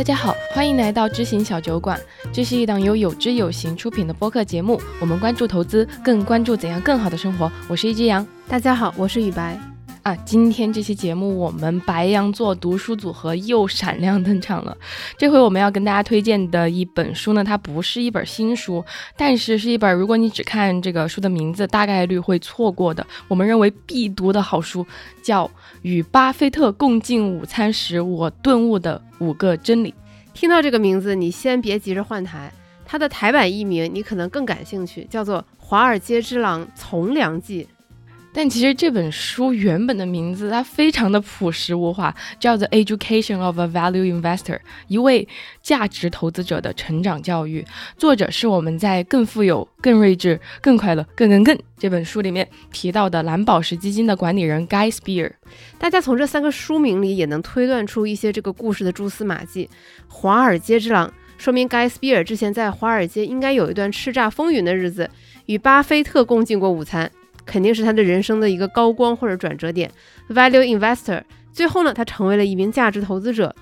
大家好，欢迎来到知行小酒馆。这是一档由有知有行出品的播客节目，我们关注投资，更关注怎样更好的生活。我是一只羊。大家好，我是雨白。啊，今天这期节目我们白羊座读书组合又闪亮登场了。这回我们要跟大家推荐的一本书呢，它不是一本新书，但是是一本如果你只看这个书的名字，大概率会错过的，我们认为必读的好书，叫《与巴菲特共进午餐时我顿悟的五个真理》。听到这个名字，你先别急着换台，它的台版译名你可能更感兴趣，叫做《华尔街之狼从良记》。但其实这本书原本的名字它非常的朴实无华，叫做《Education of a Value Investor》，一位价值投资者的成长教育。作者是我们在《更富有、更睿智、更快乐、更更更》这本书里面提到的蓝宝石基金的管理人 Guy Spear。大家从这三个书名里也能推断出一些这个故事的蛛丝马迹。华尔街之狼说明 Guy Spear 之前在华尔街应该有一段叱咤风云的日子，与巴菲特共进过午餐。肯定是他的人生的一个高光或者转折点，value investor。最后呢，他成为了一名价值投资者。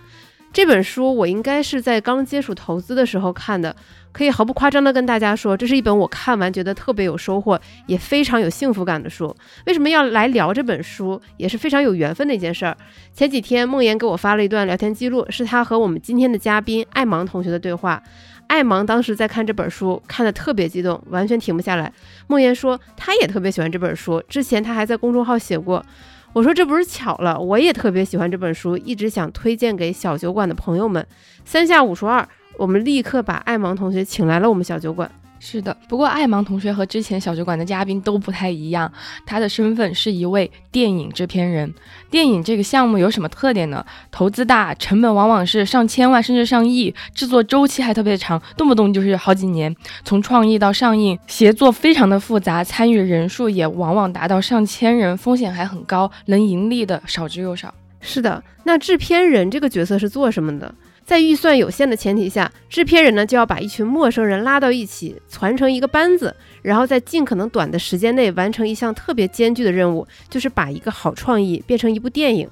这本书我应该是在刚接触投资的时候看的，可以毫不夸张的跟大家说，这是一本我看完觉得特别有收获，也非常有幸福感的书。为什么要来聊这本书，也是非常有缘分的一件事儿。前几天梦妍给我发了一段聊天记录，是他和我们今天的嘉宾艾芒同学的对话。艾芒当时在看这本书，看得特别激动，完全停不下来。梦妍说，他也特别喜欢这本书，之前他还在公众号写过。我说这不是巧了，我也特别喜欢这本书，一直想推荐给小酒馆的朋友们。三下五除二，我们立刻把艾芒同学请来了我们小酒馆。是的，不过艾芒同学和之前小酒馆的嘉宾都不太一样，他的身份是一位电影制片人。电影这个项目有什么特点呢？投资大，成本往往是上千万甚至上亿，制作周期还特别长，动不动就是好几年。从创意到上映，协作非常的复杂，参与人数也往往达到上千人，风险还很高，能盈利的少之又少。是的，那制片人这个角色是做什么的？在预算有限的前提下，制片人呢就要把一群陌生人拉到一起，攒成一个班子，然后在尽可能短的时间内完成一项特别艰巨的任务，就是把一个好创意变成一部电影。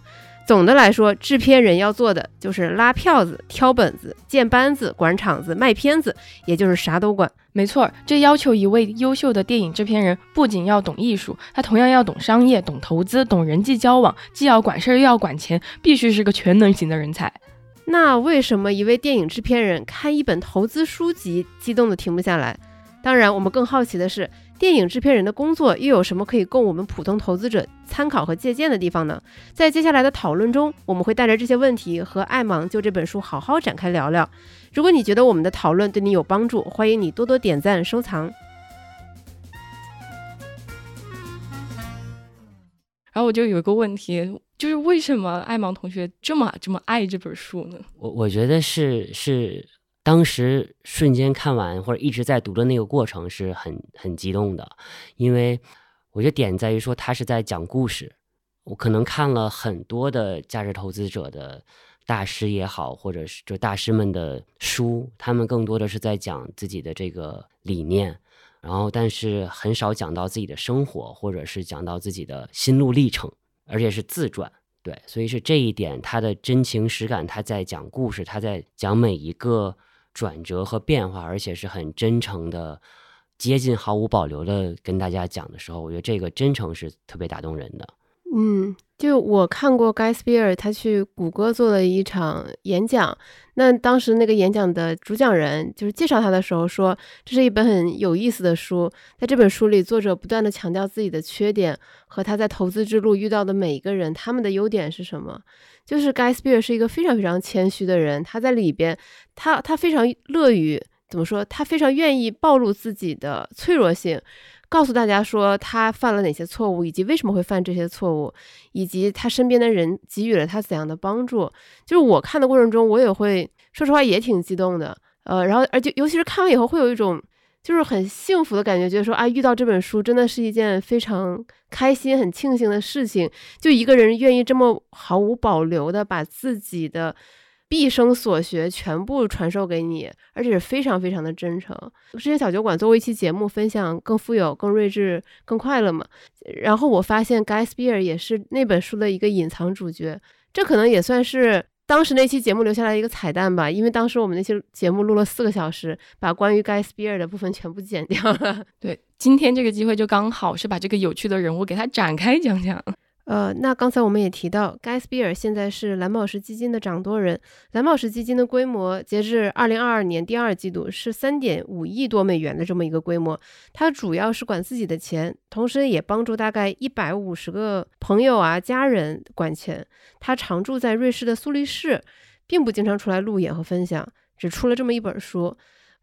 总的来说，制片人要做的就是拉票子、挑本子、建班子、管场子、卖片子，也就是啥都管。没错，这要求一位优秀的电影制片人不仅要懂艺术，他同样要懂商业、懂投资、懂人际交往，既要管事儿又要管钱，必须是个全能型的人才。那为什么一位电影制片人看一本投资书籍激动的停不下来？当然，我们更好奇的是，电影制片人的工作又有什么可以供我们普通投资者参考和借鉴的地方呢？在接下来的讨论中，我们会带着这些问题和艾芒就这本书好好展开聊聊。如果你觉得我们的讨论对你有帮助，欢迎你多多点赞收藏。然后我就有一个问题。就是为什么艾芒同学这么这么爱这本书呢？我我觉得是是当时瞬间看完或者一直在读的那个过程是很很激动的，因为我觉得点在于说他是在讲故事。我可能看了很多的价值投资者的大师也好，或者是就大师们的书，他们更多的是在讲自己的这个理念，然后但是很少讲到自己的生活，或者是讲到自己的心路历程。而且是自传，对，所以是这一点，他的真情实感，他在讲故事，他在讲每一个转折和变化，而且是很真诚的，接近毫无保留的跟大家讲的时候，我觉得这个真诚是特别打动人的。嗯，就我看过 Guy Spear 他去谷歌做了一场演讲，那当时那个演讲的主讲人就是介绍他的时候说，这是一本很有意思的书，在这本书里，作者不断的强调自己的缺点和他在投资之路遇到的每一个人他们的优点是什么。就是 Guy Spear 是一个非常非常谦虚的人，他在里边，他他非常乐于怎么说，他非常愿意暴露自己的脆弱性。告诉大家说他犯了哪些错误，以及为什么会犯这些错误，以及他身边的人给予了他怎样的帮助。就是我看的过程中，我也会说实话也挺激动的。呃，然后而且尤其是看完以后，会有一种就是很幸福的感觉，觉得说啊，遇到这本书真的是一件非常开心、很庆幸的事情。就一个人愿意这么毫无保留的把自己的。毕生所学全部传授给你，而且是非常非常的真诚。之前小酒馆做过一期节目，分享更富有、更睿智、更快乐嘛。然后我发现 Guy Spier 也是那本书的一个隐藏主角，这可能也算是当时那期节目留下来一个彩蛋吧，因为当时我们那期节目录了四个小时，把关于 Guy Spier 的部分全部剪掉了。对，今天这个机会就刚好是把这个有趣的人物给他展开讲讲。呃，那刚才我们也提到，盖斯比尔现在是蓝宝石基金的掌舵人。蓝宝石基金的规模，截至二零二二年第二季度是三点五亿多美元的这么一个规模。它主要是管自己的钱，同时也帮助大概一百五十个朋友啊、家人管钱。他常住在瑞士的苏黎世，并不经常出来路演和分享，只出了这么一本书。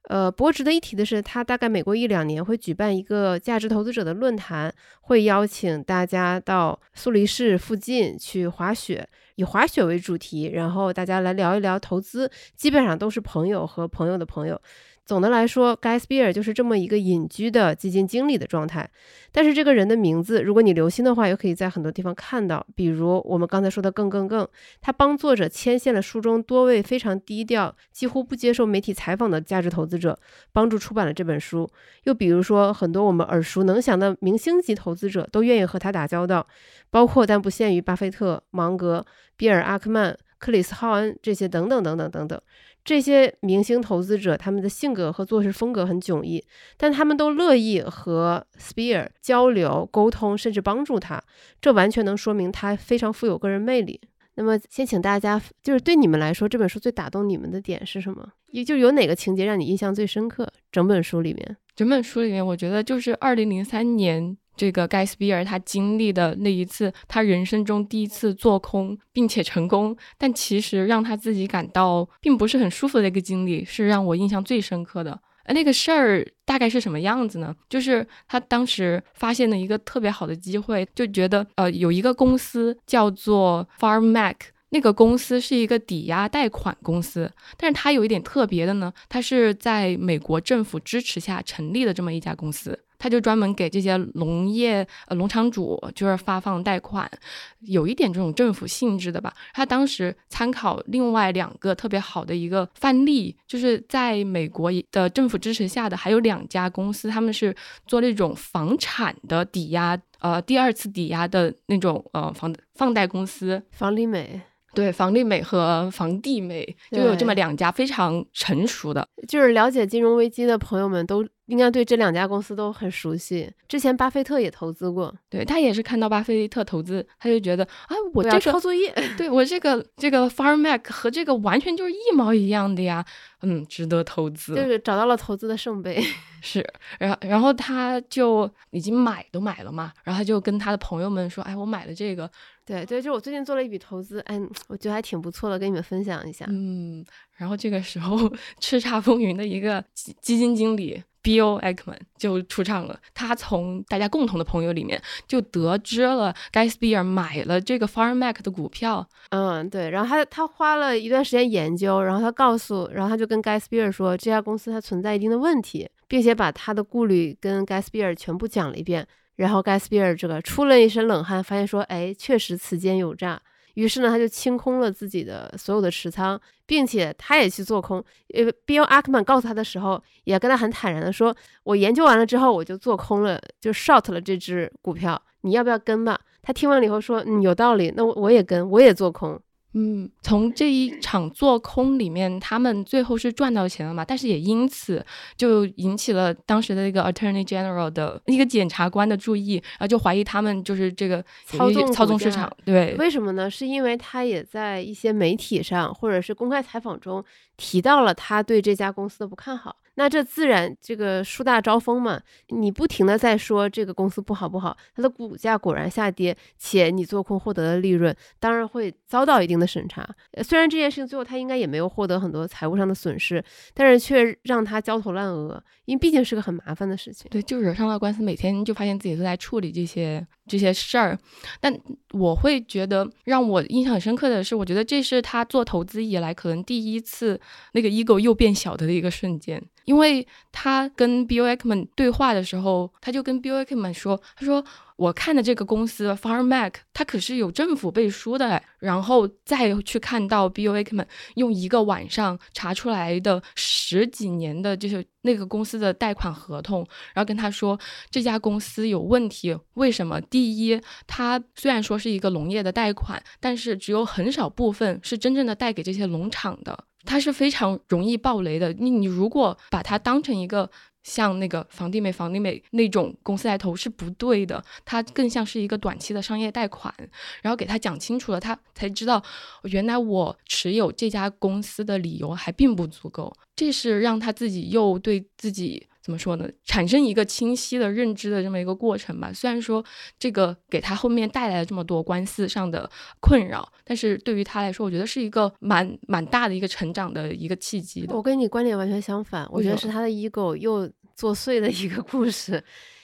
呃，不过值得一提的是，他大概每过一两年会举办一个价值投资者的论坛，会邀请大家到苏黎世附近去滑雪，以滑雪为主题，然后大家来聊一聊投资，基本上都是朋友和朋友的朋友。总的来说，盖斯比尔就是这么一个隐居的基金经理的状态。但是这个人的名字，如果你留心的话，又可以在很多地方看到。比如我们刚才说的“更更更”，他帮作者牵线了书中多位非常低调、几乎不接受媒体采访的价值投资者，帮助出版了这本书。又比如说，很多我们耳熟能详的明星级投资者都愿意和他打交道，包括但不限于巴菲特、芒格、比尔·阿克曼、克里斯·浩恩这些等等等等等等。这些明星投资者，他们的性格和做事风格很迥异，但他们都乐意和 Spear 交流、沟通，甚至帮助他。这完全能说明他非常富有个人魅力。那么，先请大家，就是对你们来说，这本书最打动你们的点是什么？也就有哪个情节让你印象最深刻？整本书里面，整本书里面，我觉得就是二零零三年。这个盖斯比尔他经历的那一次，他人生中第一次做空并且成功，但其实让他自己感到并不是很舒服的一个经历，是让我印象最深刻的。呃，那个事儿大概是什么样子呢？就是他当时发现了一个特别好的机会，就觉得呃有一个公司叫做 Farm Mac，那个公司是一个抵押贷款公司，但是它有一点特别的呢，它是在美国政府支持下成立的这么一家公司。他就专门给这些农业呃农场主就是发放贷款，有一点这种政府性质的吧。他当时参考另外两个特别好的一个范例，就是在美国的政府支持下的还有两家公司，他们是做那种房产的抵押，呃第二次抵押的那种呃房放贷公司，房利美。对，房利美和房地美就有这么两家非常成熟的，就是了解金融危机的朋友们都应该对这两家公司都很熟悉。之前巴菲特也投资过，对他也是看到巴菲特投资，他就觉得啊，我这个抄作业，对我这个这个 Farm Mac 和这个完全就是一毛一样的呀，嗯，值得投资，就是找到了投资的圣杯。是，然后然后他就已经买都买了嘛，然后他就跟他的朋友们说，哎，我买了这个。对对，就我最近做了一笔投资，哎，我觉得还挺不错的，跟你们分享一下。嗯，然后这个时候叱咤风云的一个基基金经理 Bill Ackman 就出场了，他从大家共同的朋友里面就得知了 Guy Spier 买了这个 Farmac 的股票。嗯，对，然后他他花了一段时间研究，然后他告诉，然后他就跟 Guy Spier 说，这家公司它存在一定的问题，并且把他的顾虑跟 Guy Spier 全部讲了一遍。然后 Gaspier 这个出了一身冷汗，发现说，哎，确实此间有诈。于是呢，他就清空了自己的所有的持仓，并且他也去做空。呃，Bill Ackman 告诉他的时候，也跟他很坦然的说，我研究完了之后，我就做空了，就 short 了这只股票，你要不要跟吧？他听完了以后说，嗯，有道理，那我我也跟，我也做空。嗯，从这一场做空里面，他们最后是赚到钱了嘛？但是也因此就引起了当时的那个 Attorney General 的一个检察官的注意，然后就怀疑他们就是这个操纵操纵市场。对，为什么呢？是因为他也在一些媒体上或者是公开采访中提到了他对这家公司的不看好。那这自然这个树大招风嘛，你不停的在说这个公司不好不好，它的股价果然下跌，且你做空获得的利润当然会遭到一定的审查。虽然这件事情最后他应该也没有获得很多财务上的损失，但是却让他焦头烂额，因为毕竟是个很麻烦的事情。对，就惹上了官司，每天就发现自己都在处理这些这些事儿。但我会觉得让我印象很深刻的是，我觉得这是他做投资以来可能第一次那个 ego 又变小的一个瞬间。因为他跟 Bill Ackman 对话的时候，他就跟 Bill Ackman 说：“他说我看的这个公司 Farmac，它可是有政府背书的。”然后再去看到 Bill Ackman 用一个晚上查出来的十几年的，就是那个公司的贷款合同，然后跟他说这家公司有问题。为什么？第一，它虽然说是一个农业的贷款，但是只有很少部分是真正的贷给这些农场的。它是非常容易爆雷的。你你如果把它当成一个像那个房地美、房地美那种公司来投是不对的，它更像是一个短期的商业贷款。然后给他讲清楚了，他才知道原来我持有这家公司的理由还并不足够。这是让他自己又对自己。怎么说呢？产生一个清晰的认知的这么一个过程吧。虽然说这个给他后面带来了这么多官司上的困扰，但是对于他来说，我觉得是一个蛮蛮大的一个成长的一个契机。我跟你观点完全相反，我觉得是他的 ego 又作祟的一个故事，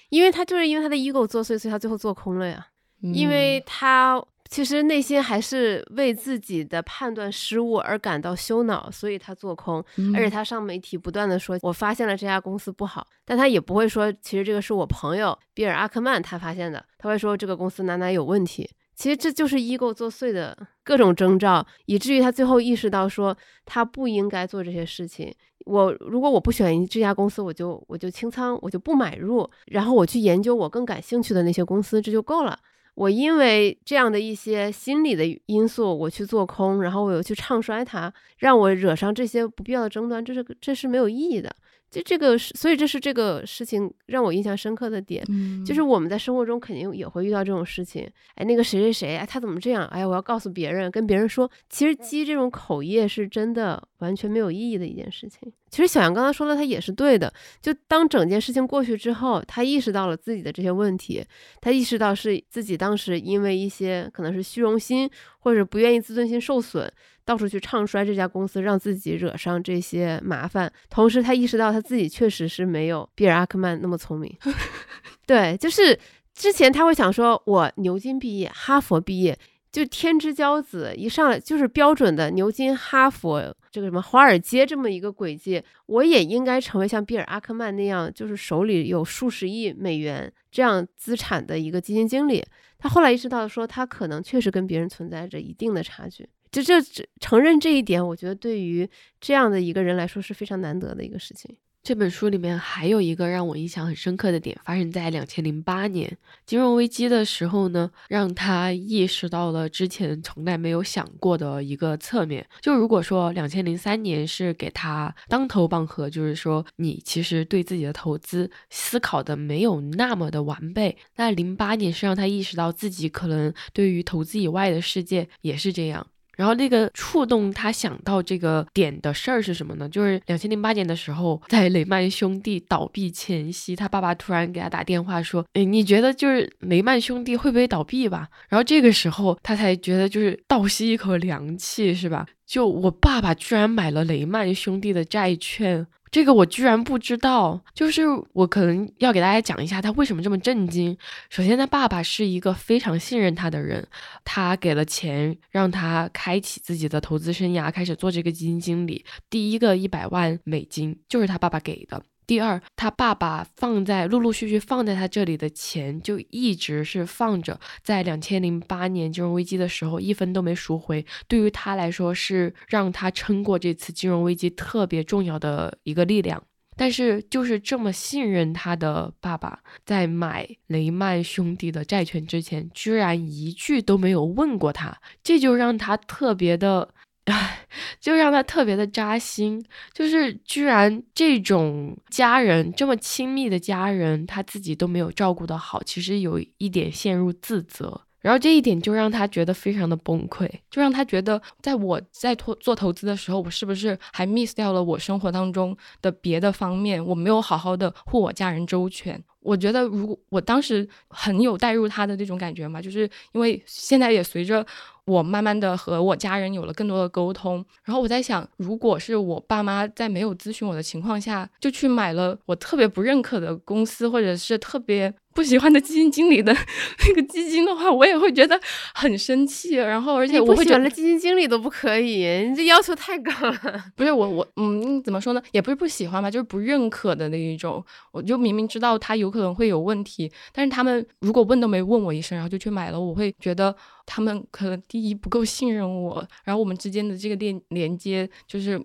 因为他就是因为他的 ego 作祟，所以他最后做空了呀，因为他。其实内心还是为自己的判断失误而感到羞恼，所以他做空，而且他上媒体不断的说，我发现了这家公司不好，但他也不会说，其实这个是我朋友比尔阿克曼他发现的，他会说这个公司哪哪有问题。其实这就是 ego 作祟的各种征兆，以至于他最后意识到说他不应该做这些事情。我如果我不选这家公司，我就我就清仓，我就不买入，然后我去研究我更感兴趣的那些公司，这就够了。我因为这样的一些心理的因素，我去做空，然后我又去唱衰它，让我惹上这些不必要的争端，这是这是没有意义的。就这个，所以这是这个事情让我印象深刻的点，就是我们在生活中肯定也会遇到这种事情。哎，那个谁谁谁，哎，他怎么这样？哎呀，我要告诉别人，跟别人说，其实积这种口业是真的完全没有意义的一件事情。其实小杨刚才说的，他也是对的。就当整件事情过去之后，他意识到了自己的这些问题，他意识到是自己当时因为一些可能是虚荣心或者不愿意自尊心受损。到处去唱衰这家公司，让自己惹上这些麻烦。同时，他意识到他自己确实是没有比尔·阿克曼那么聪明。对，就是之前他会想说，我牛津毕业，哈佛毕业，就天之骄子，一上来就是标准的牛津、哈佛这个什么华尔街这么一个轨迹，我也应该成为像比尔·阿克曼那样，就是手里有数十亿美元这样资产的一个基金经理。他后来意识到说，他可能确实跟别人存在着一定的差距。就这承认这一点，我觉得对于这样的一个人来说是非常难得的一个事情。这本书里面还有一个让我印象很深刻的点，发生在两千零八年金融危机的时候呢，让他意识到了之前从来没有想过的一个侧面。就如果说两千零三年是给他当头棒喝，就是说你其实对自己的投资思考的没有那么的完备，那零八年是让他意识到自己可能对于投资以外的世界也是这样。然后那个触动他想到这个点的事儿是什么呢？就是两千零八年的时候，在雷曼兄弟倒闭前夕，他爸爸突然给他打电话说：“哎，你觉得就是雷曼兄弟会不会倒闭吧？”然后这个时候他才觉得就是倒吸一口凉气，是吧？就我爸爸居然买了雷曼兄弟的债券。这个我居然不知道，就是我可能要给大家讲一下他为什么这么震惊。首先，他爸爸是一个非常信任他的人，他给了钱让他开启自己的投资生涯，开始做这个基金经理。第一个一百万美金就是他爸爸给的。第二，他爸爸放在陆陆续续放在他这里的钱，就一直是放着，在两千零八年金融危机的时候，一分都没赎回。对于他来说，是让他撑过这次金融危机特别重要的一个力量。但是，就是这么信任他的爸爸，在买雷曼兄弟的债券之前，居然一句都没有问过他，这就让他特别的。唉，就让他特别的扎心，就是居然这种家人这么亲密的家人，他自己都没有照顾得好，其实有一点陷入自责，然后这一点就让他觉得非常的崩溃，就让他觉得，在我在做做投资的时候，我是不是还 miss 掉了我生活当中的别的方面，我没有好好的护我家人周全。我觉得，如果我当时很有带入他的那种感觉嘛，就是因为现在也随着。我慢慢的和我家人有了更多的沟通，然后我在想，如果是我爸妈在没有咨询我的情况下就去买了我特别不认可的公司，或者是特别不喜欢的基金经理的 那个基金的话，我也会觉得很生气。然后，而且我会觉得基金经理都不可以，你这要求太高了。不是我我嗯，怎么说呢？也不是不喜欢吧，就是不认可的那一种。我就明明知道他有可能会有问题，但是他们如果问都没问我一声，然后就去买了，我会觉得他们可能第一不够信任我，然后我们之间的这个链连接就是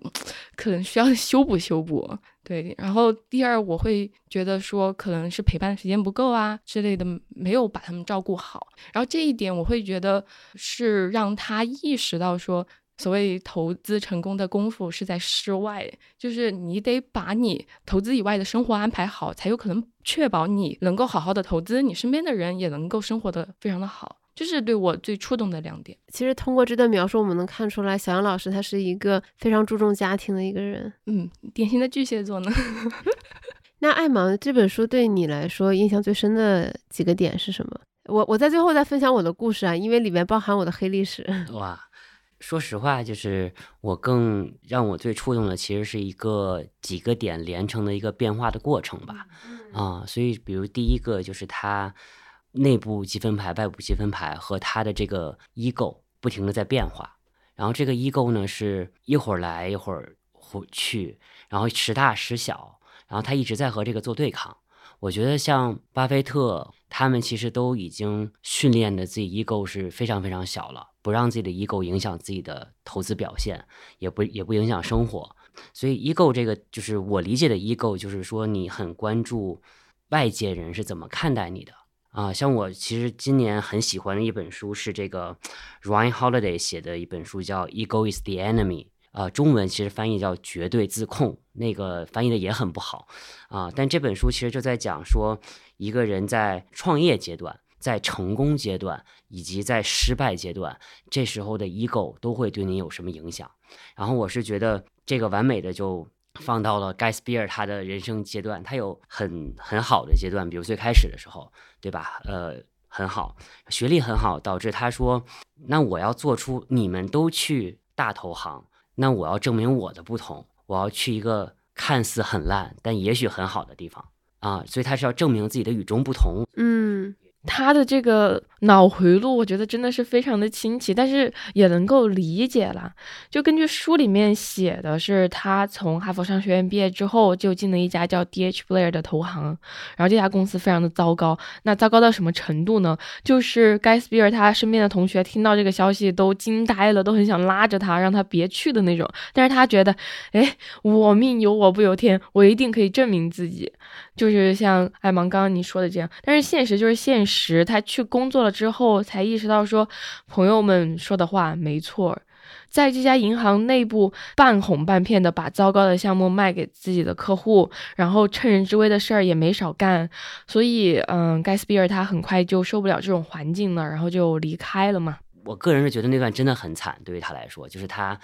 可能需要修补修补。对，然后第二我会觉得说可能是陪伴时间不够啊之类的，没有把他们照顾好。然后这一点我会觉得是让他意识到说，所谓投资成功的功夫是在室外，就是你得把你投资以外的生活安排好，才有可能确保你能够好好的投资，你身边的人也能够生活的非常的好。这是对我最触动的两点。其实通过这段描述，我们能看出来，小杨老师他是一个非常注重家庭的一个人。嗯，典型的巨蟹座呢。那《爱盲》这本书对你来说印象最深的几个点是什么？我我在最后再分享我的故事啊，因为里面包含我的黑历史。哇，说实话，就是我更让我最触动的，其实是一个几个点连成的一个变化的过程吧。啊，所以比如第一个就是他。内部积分牌、外部积分牌和他的这个 ego 不停的在变化，然后这个 ego 呢是一会儿来一会儿去，然后时大时小，然后他一直在和这个做对抗。我觉得像巴菲特他们其实都已经训练的自己 ego 是非常非常小了，不让自己的 ego 影响自己的投资表现，也不也不影响生活。所以 ego 这个就是我理解的 ego，就是说你很关注外界人是怎么看待你的。啊，像我其实今年很喜欢的一本书是这个 Ryan Holiday 写的一本书，叫《Ego is the Enemy》啊，中文其实翻译叫“绝对自控”，那个翻译的也很不好啊。但这本书其实就在讲说，一个人在创业阶段、在成功阶段以及在失败阶段，这时候的 ego 都会对你有什么影响。然后我是觉得这个完美的就。放到了盖斯比尔他的人生阶段，他有很很好的阶段，比如最开始的时候，对吧？呃，很好，学历很好，导致他说：“那我要做出你们都去大投行，那我要证明我的不同，我要去一个看似很烂但也许很好的地方啊！”所以他是要证明自己的与众不同。嗯。他的这个脑回路，我觉得真的是非常的清奇，但是也能够理解了。就根据书里面写的是，他从哈佛商学院毕业之后，就进了一家叫 D H Blair 的投行，然后这家公司非常的糟糕。那糟糕到什么程度呢？就是盖斯比尔他身边的同学听到这个消息都惊呆了，都很想拉着他，让他别去的那种。但是他觉得，哎，我命由我不由天，我一定可以证明自己。就是像艾芒刚刚你说的这样，但是现实就是现实。他去工作了之后，才意识到说朋友们说的话没错，在这家银行内部半哄半骗的把糟糕的项目卖给自己的客户，然后趁人之危的事儿也没少干。所以，嗯，盖斯比尔他很快就受不了这种环境了，然后就离开了嘛。我个人是觉得那段真的很惨，对于他来说，就是他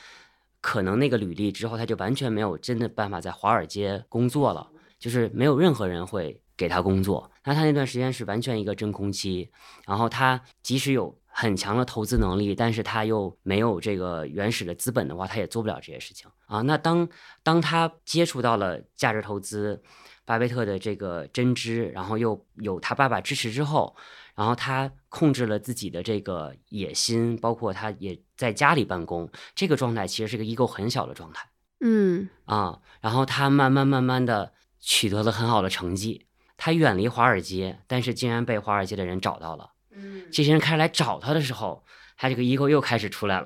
可能那个履历之后，他就完全没有真的办法在华尔街工作了。就是没有任何人会给他工作，那他那段时间是完全一个真空期。然后他即使有很强的投资能力，但是他又没有这个原始的资本的话，他也做不了这些事情啊。那当当他接触到了价值投资，巴菲特的这个真知，然后又有他爸爸支持之后，然后他控制了自己的这个野心，包括他也在家里办公，这个状态其实是个 ego 很小的状态。嗯啊，然后他慢慢慢慢的。取得了很好的成绩，他远离华尔街，但是竟然被华尔街的人找到了。嗯，这些人开始来找他的时候，他这个 ego 又开始出来了。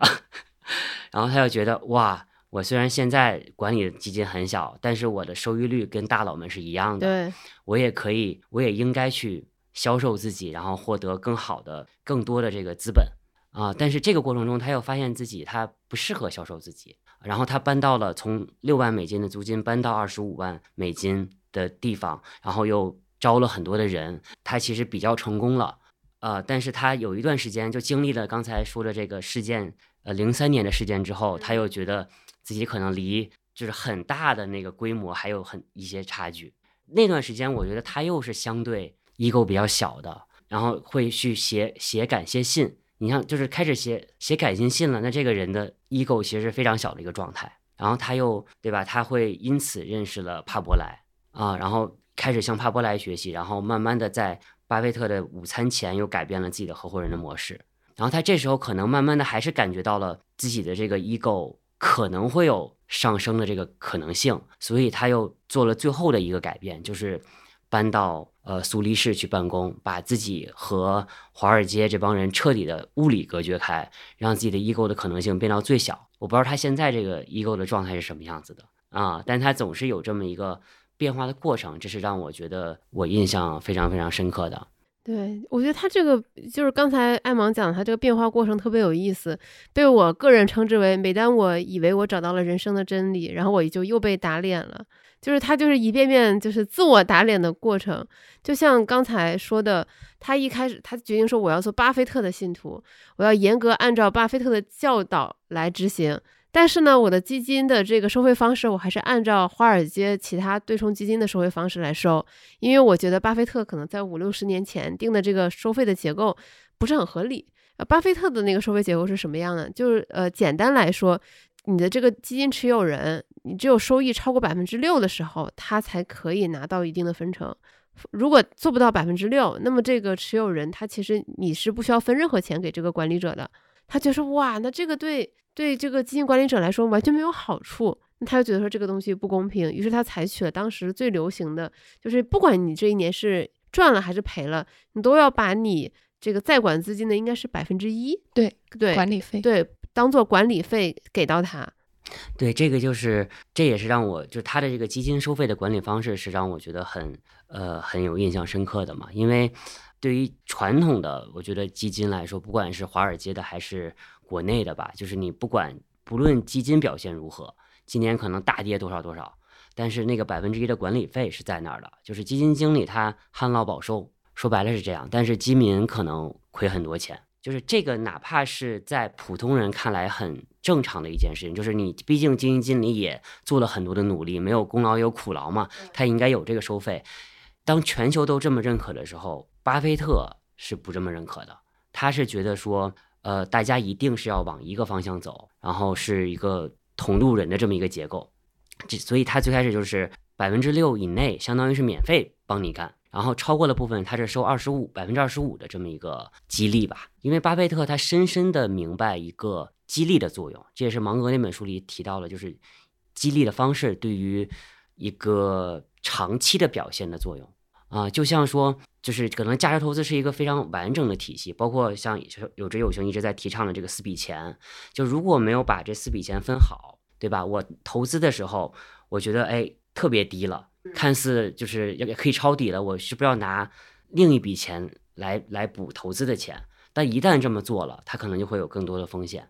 然后他又觉得，哇，我虽然现在管理的基金很小，但是我的收益率跟大佬们是一样的。对，我也可以，我也应该去销售自己，然后获得更好的、更多的这个资本啊。但是这个过程中，他又发现自己他不适合销售自己。然后他搬到了从六万美金的租金搬到二十五万美金的地方，然后又招了很多的人。他其实比较成功了，呃，但是他有一段时间就经历了刚才说的这个事件，呃，零三年的事件之后，他又觉得自己可能离就是很大的那个规模还有很一些差距。那段时间，我觉得他又是相对 ego 比较小的，然后会去写写感谢信。你像就是开始写写感情信了，那这个人的 ego 其实是非常小的一个状态。然后他又对吧？他会因此认识了帕伯莱啊，然后开始向帕伯莱学习，然后慢慢的在巴菲特的午餐前又改变了自己的合伙人的模式。然后他这时候可能慢慢的还是感觉到了自己的这个 ego 可能会有上升的这个可能性，所以他又做了最后的一个改变，就是搬到呃苏黎世去办公，把自己和华尔街这帮人彻底的物理隔绝开，让自己的 ego 的可能性变到最小。我不知道他现在这个 ego 的状态是什么样子的啊，但他总是有这么一个变化的过程，这是让我觉得我印象非常非常深刻的。对，我觉得他这个就是刚才艾芒讲，他这个变化过程特别有意思，被我个人称之为，每当我以为我找到了人生的真理，然后我就又被打脸了。就是他就是一遍遍就是自我打脸的过程，就像刚才说的，他一开始他决定说我要做巴菲特的信徒，我要严格按照巴菲特的教导来执行。但是呢，我的基金的这个收费方式，我还是按照华尔街其他对冲基金的收费方式来收，因为我觉得巴菲特可能在五六十年前定的这个收费的结构不是很合理。呃，巴菲特的那个收费结构是什么样的？就是呃，简单来说，你的这个基金持有人，你只有收益超过百分之六的时候，他才可以拿到一定的分成。如果做不到百分之六，那么这个持有人他其实你是不需要分任何钱给这个管理者的。他就说哇，那这个对。对这个基金管理者来说完全没有好处，那他就觉得说这个东西不公平，于是他采取了当时最流行的，就是不管你这一年是赚了还是赔了，你都要把你这个在管资金的应该是百分之一，对对，管理费，对，当做管理费给到他。对，这个就是这也是让我就他的这个基金收费的管理方式是让我觉得很呃很有印象深刻的嘛，因为对于传统的我觉得基金来说，不管是华尔街的还是。国内的吧，就是你不管不论基金表现如何，今年可能大跌多少多少，但是那个百分之一的管理费是在那儿的，就是基金经理他旱涝保收，说白了是这样，但是基民可能亏很多钱，就是这个哪怕是在普通人看来很正常的一件事情，就是你毕竟基金经理也做了很多的努力，没有功劳有苦劳嘛，他应该有这个收费。当全球都这么认可的时候，巴菲特是不这么认可的，他是觉得说。呃，大家一定是要往一个方向走，然后是一个同路人的这么一个结构，这所以他最开始就是百分之六以内，相当于是免费帮你干，然后超过了部分，他是收二十五百分之二十五的这么一个激励吧。因为巴菲特他深深的明白一个激励的作用，这也是芒格那本书里提到了，就是激励的方式对于一个长期的表现的作用。啊，就像说，就是可能价值投资是一个非常完整的体系，包括像有知有行一直在提倡的这个四笔钱，就如果没有把这四笔钱分好，对吧？我投资的时候，我觉得哎特别低了，看似就是也可以抄底了，我是不是要拿另一笔钱来来补投资的钱？但一旦这么做了，它可能就会有更多的风险，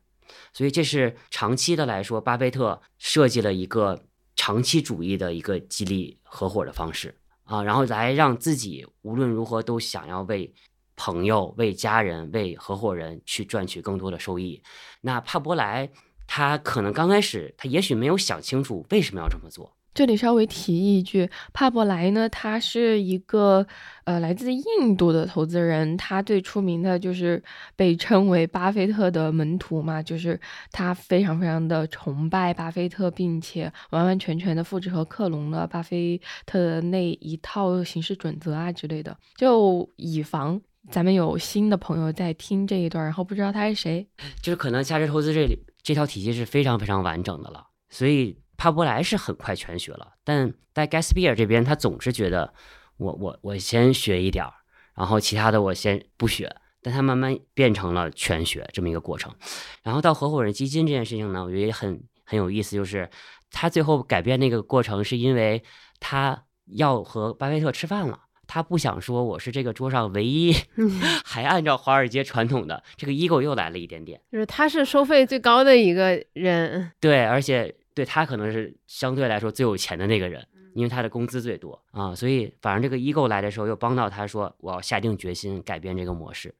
所以这是长期的来说，巴菲特设计了一个长期主义的一个激励合伙的方式。啊，然后来让自己无论如何都想要为朋友、为家人、为合伙人去赚取更多的收益。那帕伯莱他可能刚开始他也许没有想清楚为什么要这么做。这里稍微提一句，帕伯莱呢，他是一个呃来自印度的投资人，他最出名的就是被称为巴菲特的门徒嘛，就是他非常非常的崇拜巴菲特，并且完完全全的复制和克隆了巴菲特的那一套行事准则啊之类的，就以防咱们有新的朋友在听这一段，然后不知道他是谁，就是可能价值投资这里这套体系是非常非常完整的了，所以。帕伯莱是很快全学了，但在盖斯比尔这边，他总是觉得我我我先学一点儿，然后其他的我先不学。但他慢慢变成了全学这么一个过程。然后到合伙人基金这件事情呢，我觉得也很很有意思，就是他最后改变那个过程，是因为他要和巴菲特吃饭了，他不想说我是这个桌上唯一 还按照华尔街传统的，这个 ego 又来了一点点，就是他是收费最高的一个人，对，而且。对他可能是相对来说最有钱的那个人，因为他的工资最多啊，所以反正这个 ego 来的时候又帮到他，说我要下定决心改变这个模式。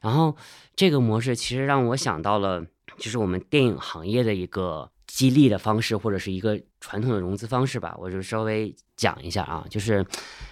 然后这个模式其实让我想到了，就是我们电影行业的一个激励的方式，或者是一个传统的融资方式吧。我就稍微讲一下啊，就是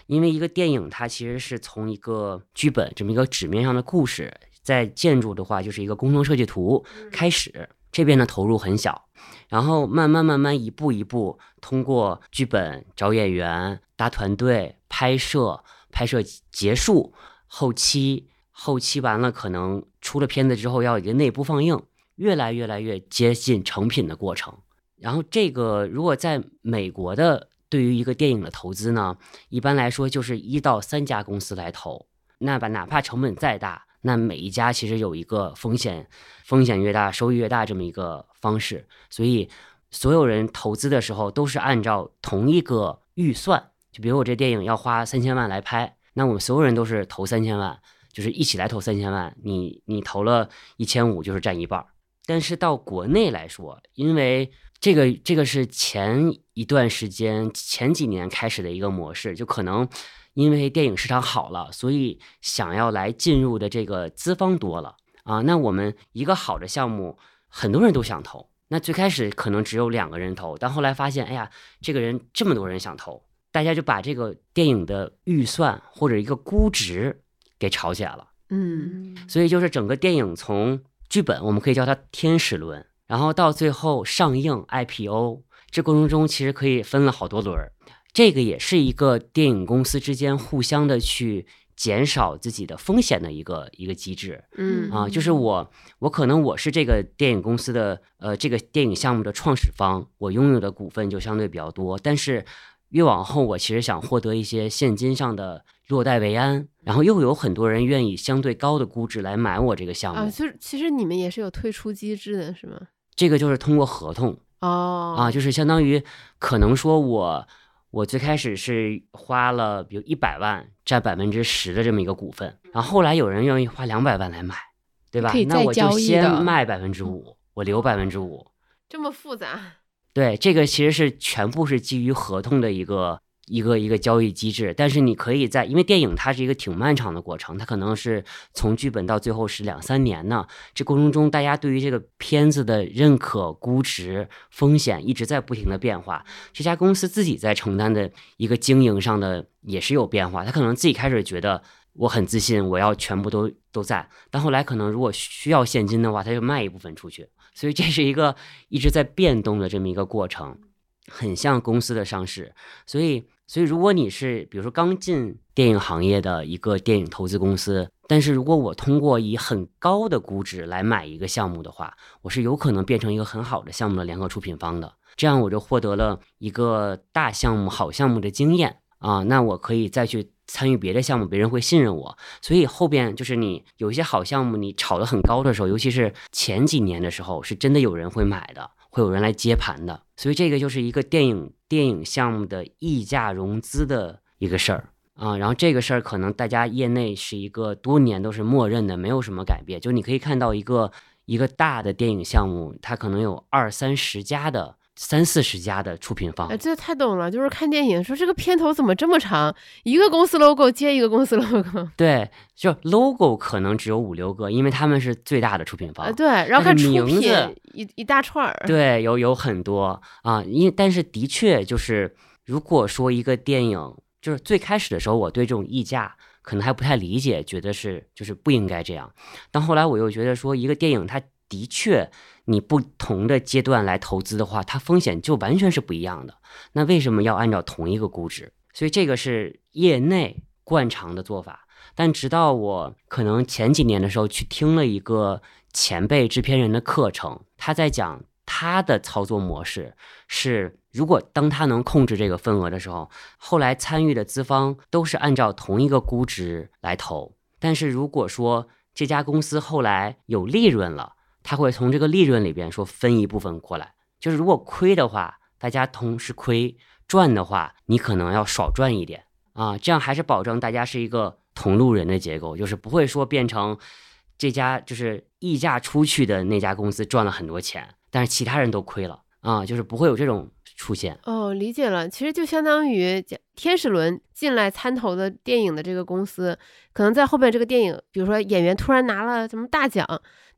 因为一个电影它其实是从一个剧本这么一个纸面上的故事，在建筑的话就是一个工程设计图开始。这边的投入很小，然后慢慢慢慢一步一步通过剧本找演员搭团队拍摄拍摄结束后期，后期完了可能出了片子之后要一个内部放映，越来越来越接近成品的过程。然后这个如果在美国的对于一个电影的投资呢，一般来说就是一到三家公司来投，那把哪怕成本再大，那每一家其实有一个风险，风险越大收益越大这么一个方式，所以所有人投资的时候都是按照同一个预算，就比如我这电影要花三千万来拍，那我们所有人都是投三千万，就是一起来投三千万，你你投了一千五就是占一半儿，但是到国内来说，因为这个这个是前一段时间前几年开始的一个模式，就可能因为电影市场好了，所以想要来进入的这个资方多了啊。那我们一个好的项目，很多人都想投。那最开始可能只有两个人投，但后来发现，哎呀，这个人这么多人想投，大家就把这个电影的预算或者一个估值给炒起来了。嗯所以就是整个电影从剧本，我们可以叫它天使轮，然后到最后上映 IPO，这过程中其实可以分了好多轮儿。这个也是一个电影公司之间互相的去减少自己的风险的一个一个机制。嗯。啊，就是我我可能我是这个电影公司的呃这个电影项目的创始方，我拥有的股份就相对比较多，但是越往后我其实想获得一些现金上的落袋为安，然后又有很多人愿意相对高的估值来买我这个项目，啊，就是其实你们也是有退出机制的，是吗？这个就是通过合同哦。啊，就是相当于可能说我我最开始是花了比如一百万占百分之十的这么一个股份，然后后来有人愿意花两百万来买，对吧可以？再那我就先卖百分之五，我留百分之五。这么复杂，对，这个其实是全部是基于合同的一个一个一个交易机制，但是你可以在，因为电影它是一个挺漫长的过程，它可能是从剧本到最后是两三年呢。这过程中，大家对于这个片子的认可、估值、风险一直在不停的变化。这家公司自己在承担的一个经营上的也是有变化，他可能自己开始觉得。我很自信，我要全部都都在。但后来可能如果需要现金的话，他就卖一部分出去。所以这是一个一直在变动的这么一个过程，很像公司的上市。所以，所以如果你是比如说刚进电影行业的一个电影投资公司，但是如果我通过以很高的估值来买一个项目的话，我是有可能变成一个很好的项目的联合出品方的。这样我就获得了一个大项目、好项目的经验啊，那我可以再去。参与别的项目，别人会信任我，所以后边就是你有一些好项目，你炒得很高的时候，尤其是前几年的时候，是真的有人会买的，会有人来接盘的。所以这个就是一个电影电影项目的溢价融资的一个事儿啊。然后这个事儿可能大家业内是一个多年都是默认的，没有什么改变。就你可以看到一个一个大的电影项目，它可能有二三十家的。三四十家的出品方，哎，这太懂了。就是看电影说这个片头怎么这么长，一个公司 logo 接一个公司 logo。对，就 logo 可能只有五六个，因为他们是最大的出品方。啊，对，然后看出名品字一一大串儿。对，有有很多啊，因但是的确就是，如果说一个电影，就是最开始的时候，我对这种溢价可能还不太理解，觉得是就是不应该这样。但后来我又觉得说，一个电影它的确。你不同的阶段来投资的话，它风险就完全是不一样的。那为什么要按照同一个估值？所以这个是业内惯常的做法。但直到我可能前几年的时候去听了一个前辈制片人的课程，他在讲他的操作模式是：如果当他能控制这个份额的时候，后来参与的资方都是按照同一个估值来投。但是如果说这家公司后来有利润了，他会从这个利润里边说分一部分过来，就是如果亏的话，大家同时亏；赚的话，你可能要少赚一点啊。这样还是保证大家是一个同路人的结构，就是不会说变成这家就是溢价出去的那家公司赚了很多钱，但是其他人都亏了啊，就是不会有这种出现。哦，理解了，其实就相当于天使轮进来参投的电影的这个公司，可能在后面这个电影，比如说演员突然拿了什么大奖。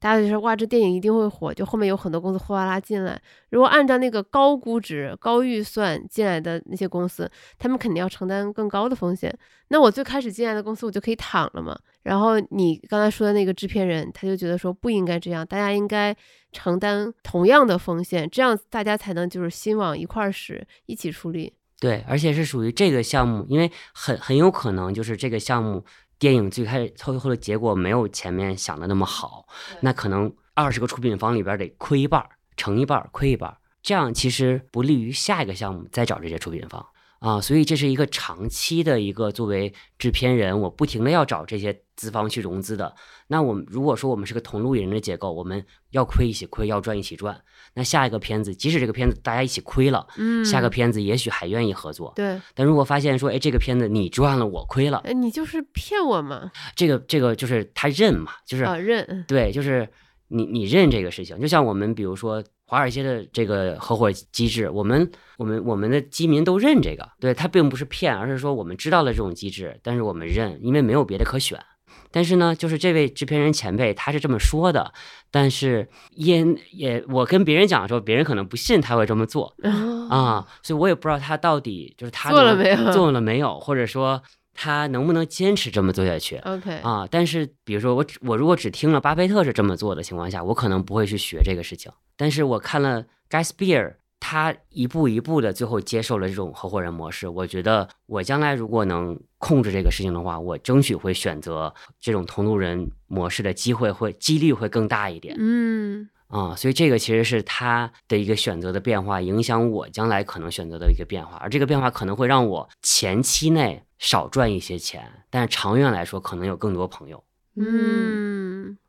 大家就说哇，这电影一定会火，就后面有很多公司哗啦啦进来。如果按照那个高估值、高预算进来的那些公司，他们肯定要承担更高的风险。那我最开始进来的公司，我就可以躺了嘛。然后你刚才说的那个制片人，他就觉得说不应该这样，大家应该承担同样的风险，这样大家才能就是心往一块儿使，一起出力。对，而且是属于这个项目，因为很很有可能就是这个项目电影最开始最后的结果没有前面想的那么好，那可能二十个出品方里边得亏一半儿，成一半儿，亏一半儿，这样其实不利于下一个项目再找这些出品方啊。所以这是一个长期的一个作为制片人，我不停的要找这些资方去融资的。那我们如果说我们是个同路人的结构，我们要亏一起亏，要赚一起赚。那下一个片子，即使这个片子大家一起亏了，嗯，下个片子也许还愿意合作。对，但如果发现说，哎，这个片子你赚了，我亏了，哎，你就是骗我嘛，这个这个就是他认嘛，就是、啊，认，对，就是你你认这个事情。就像我们比如说华尔街的这个合伙机制，我们我们我们的基民都认这个，对他并不是骗，而是说我们知道了这种机制，但是我们认，因为没有别的可选。但是呢，就是这位制片人前辈他是这么说的，但是也也我跟别人讲的时候，别人可能不信他会这么做哦啊，所以我也不知道他到底就是他能做了没有做了没有，或者说他能不能坚持这么做下去。OK，啊，但是比如说我只我如果只听了巴菲特是这么做的情况下，我可能不会去学这个事情。但是我看了 Guy Spear，他一步一步的最后接受了这种合伙人模式，我觉得我将来如果能控制这个事情的话，我争取会选择这种同路人模式的机会会几率会更大一点。嗯啊、所以这个其实是他的一个选择的变化，影响我将来可能选择的一个变化，而这个变化可能会让我前期内少赚一些钱，但是长远来说可能有更多朋友。嗯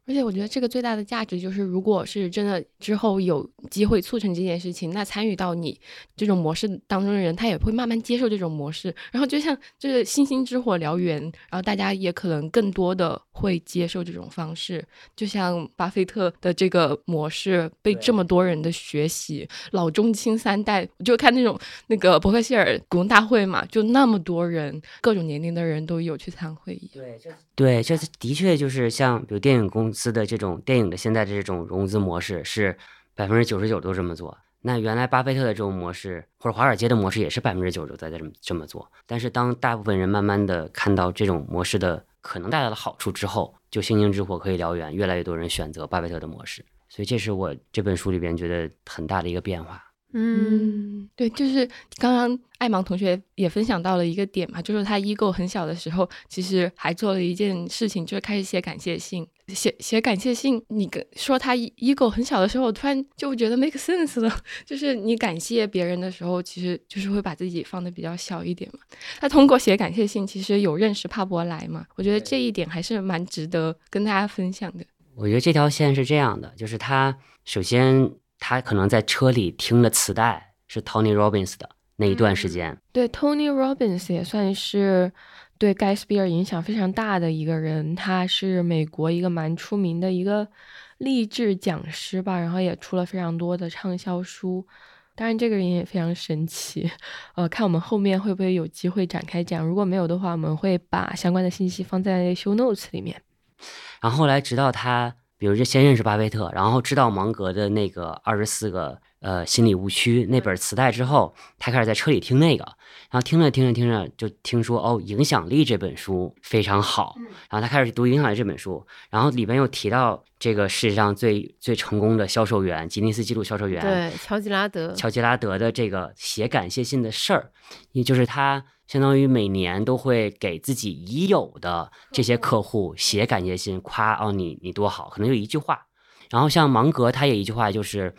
而且我觉得这个最大的价值就是，如果是真的之后有机会促成这件事情，那参与到你这种模式当中的人，他也会慢慢接受这种模式。然后就像就是星星之火燎原，然后大家也可能更多的会接受这种方式。就像巴菲特的这个模式被这么多人的学习，老中青三代，就看那种那个伯克希尔股东大会嘛，就那么多人，各种年龄的人都有去参会议。对，这对，这的确就是像比如电影公司的这种电影的现在的这种融资模式是百分之九十九都这么做。那原来巴菲特的这种模式，或者华尔街的模式也是百分之九十九在这么这么做。但是当大部分人慢慢的看到这种模式的可能带来的好处之后，就星星之火可以燎原，越来越多人选择巴菲特的模式。所以这是我这本书里边觉得很大的一个变化。嗯，对，就是刚刚艾芒同学也分享到了一个点嘛，就是他 ego 很小的时候，其实还做了一件事情，就是开始写感谢信。写写感谢信，你跟说他 ego 很小的时候，我突然就觉得 make sense 了，就是你感谢别人的时候，其实就是会把自己放的比较小一点嘛。他通过写感谢信，其实有认识帕伯莱嘛，我觉得这一点还是蛮值得跟大家分享的。我觉得这条线是这样的，就是他首先他可能在车里听了磁带是 Tony Robbins 的那一段时间，对，Tony Robbins 也算是对盖茨比尔影响非常大的一个人。他是美国一个蛮出名的一个励志讲师吧，然后也出了非常多的畅销书。当然，这个人也非常神奇，呃，看我们后面会不会有机会展开讲。如果没有的话，我们会把相关的信息放在 show notes 里面。然后后来直到他，比如就先认识巴菲特，然后知道芒格的那个二十四个呃心理误区。那本磁带之后，他开始在车里听那个，然后听着听着听着就听说哦，《影响力》这本书非常好，然后他开始读《影响力》这本书，然后里边又提到这个世界上最最成功的销售员，吉尼斯纪录销售员，对，乔吉拉德，乔吉拉德的这个写感谢信的事儿，也就是他相当于每年都会给自己已有的这些客户写感谢信，夸哦你你多好，可能就一句话。然后像芒格，他也一句话就是，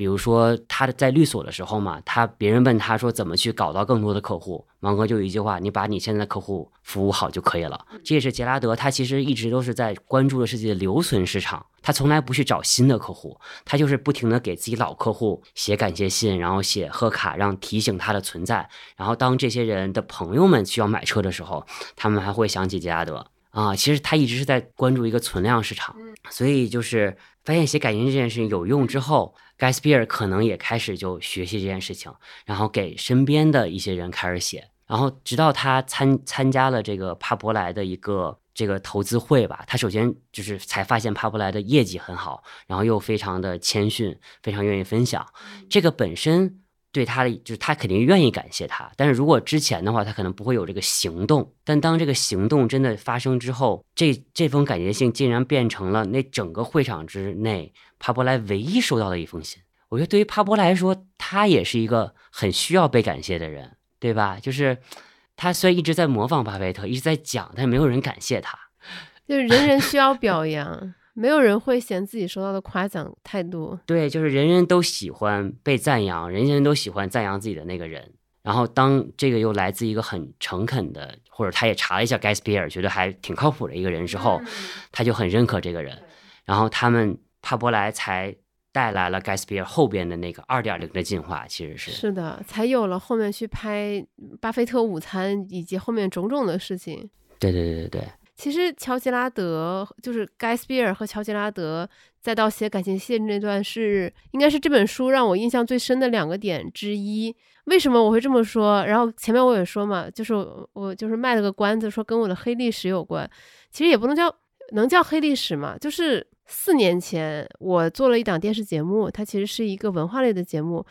比如说他在律所的时候嘛，他别人问他说怎么去搞到更多的客户，芒格就有一句话，你把你现在的客户服务好就可以了。这也是杰拉德，他其实一直都是在关注的是自己的留存市场，他从来不去找新的客户，他就是不停的给自己老客户写感谢信，然后写贺卡，让提醒他的存在。然后当这些人的朋友们需要买车的时候，他们还会想起杰拉德啊。其实他一直是在关注一个存量市场，所以就是发现写感言这件事情有用之后，盖斯比尔可能也开始就学习这件事情，然后给身边的一些人开始写。然后直到他参参加了这个帕伯莱的一个这个投资会吧，他首先就是才发现帕伯莱的业绩很好，然后又非常的谦逊，非常愿意分享。这个本身对他的就是他肯定愿意感谢他，但是如果之前的话，他可能不会有这个行动。但当这个行动真的发生之后，这这封感谢信竟然变成了那整个会场之内帕伯莱唯一收到的一封信。我觉得对于帕伯莱来说，他也是一个很需要被感谢的人。对吧？就是他虽然一直在模仿巴菲特，一直在讲，但是没有人感谢他。就是人人需要表扬，没有人会嫌自己收到的夸奖太多。对，就是人人都喜欢被赞扬，人人都喜欢赞扬自己的那个人。然后当这个又来自一个很诚恳的，或者他也查了一下盖斯比尔，觉得还挺靠谱的一个人之后，他就很认可这个人。然后他们帕伯莱才带来了盖斯比尔后边的那个二点零的进化，其实是是的，才有了后面去拍巴菲特午餐以及后面种种的事情。对对对对对。其实乔吉拉德就是盖斯比尔和乔吉拉德，再到写感情信那段是应该是这本书让我印象最深的两个点之一。为什么我会这么说？然后前面我也说嘛，就是我就是卖了个关子，说跟我的黑历史有关。其实也不能叫能叫黑历史嘛，就是四年前我做了一档电视节目，它其实是一个文化类的节目。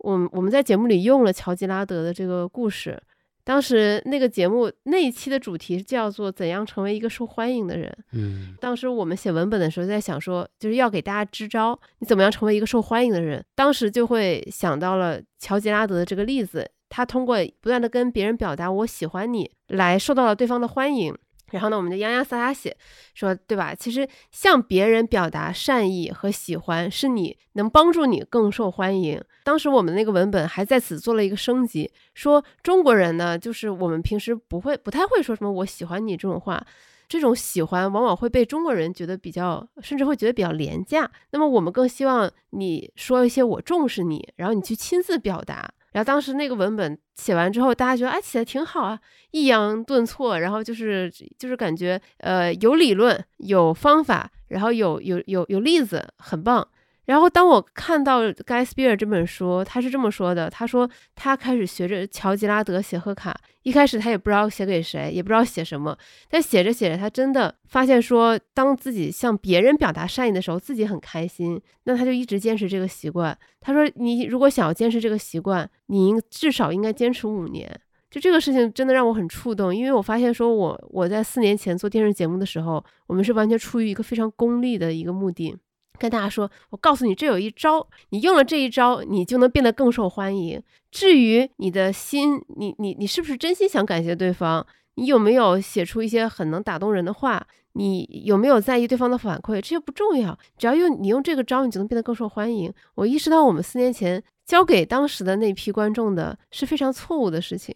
我我们在节目里用了乔吉拉德的这个故事。当时那个节目那一期的主题叫做“怎样成为一个受欢迎的人”。嗯，当时我们写文本的时候在想说，就是要给大家支招，你怎么样成为一个受欢迎的人？当时就会想到了乔吉拉德的这个例子，他通过不断的跟别人表达我喜欢你，来受到了对方的欢迎。然后呢，我们就洋洋洒洒写，说对吧？其实向别人表达善意和喜欢，是你能帮助你更受欢迎。当时我们那个文本还在此做了一个升级，说中国人呢，就是我们平时不会、不太会说什么“我喜欢你”这种话，这种喜欢往往会被中国人觉得比较，甚至会觉得比较廉价。那么我们更希望你说一些“我重视你”，然后你去亲自表达。然后当时那个文本写完之后，大家觉得哎写的挺好啊，抑扬顿挫，然后就是就是感觉呃有理论有方法，然后有有有有例子，很棒。然后当我看到盖斯比尔这本书，他是这么说的：他说他开始学着乔吉拉德写贺卡，一开始他也不知道写给谁，也不知道写什么，但写着写着，他真的发现说，当自己向别人表达善意的时候，自己很开心。那他就一直坚持这个习惯。他说，你如果想要坚持这个习惯，你应至少应该坚持五年。就这个事情真的让我很触动，因为我发现说，我我在四年前做电视节目的时候，我们是完全出于一个非常功利的一个目的。跟大家说，我告诉你，这有一招，你用了这一招，你就能变得更受欢迎。至于你的心，你你你是不是真心想感谢对方？你有没有写出一些很能打动人的话？你有没有在意对方的反馈？这些不重要，只要用你用这个招，你就能变得更受欢迎。我意识到，我们四年前交给当时的那批观众的是非常错误的事情。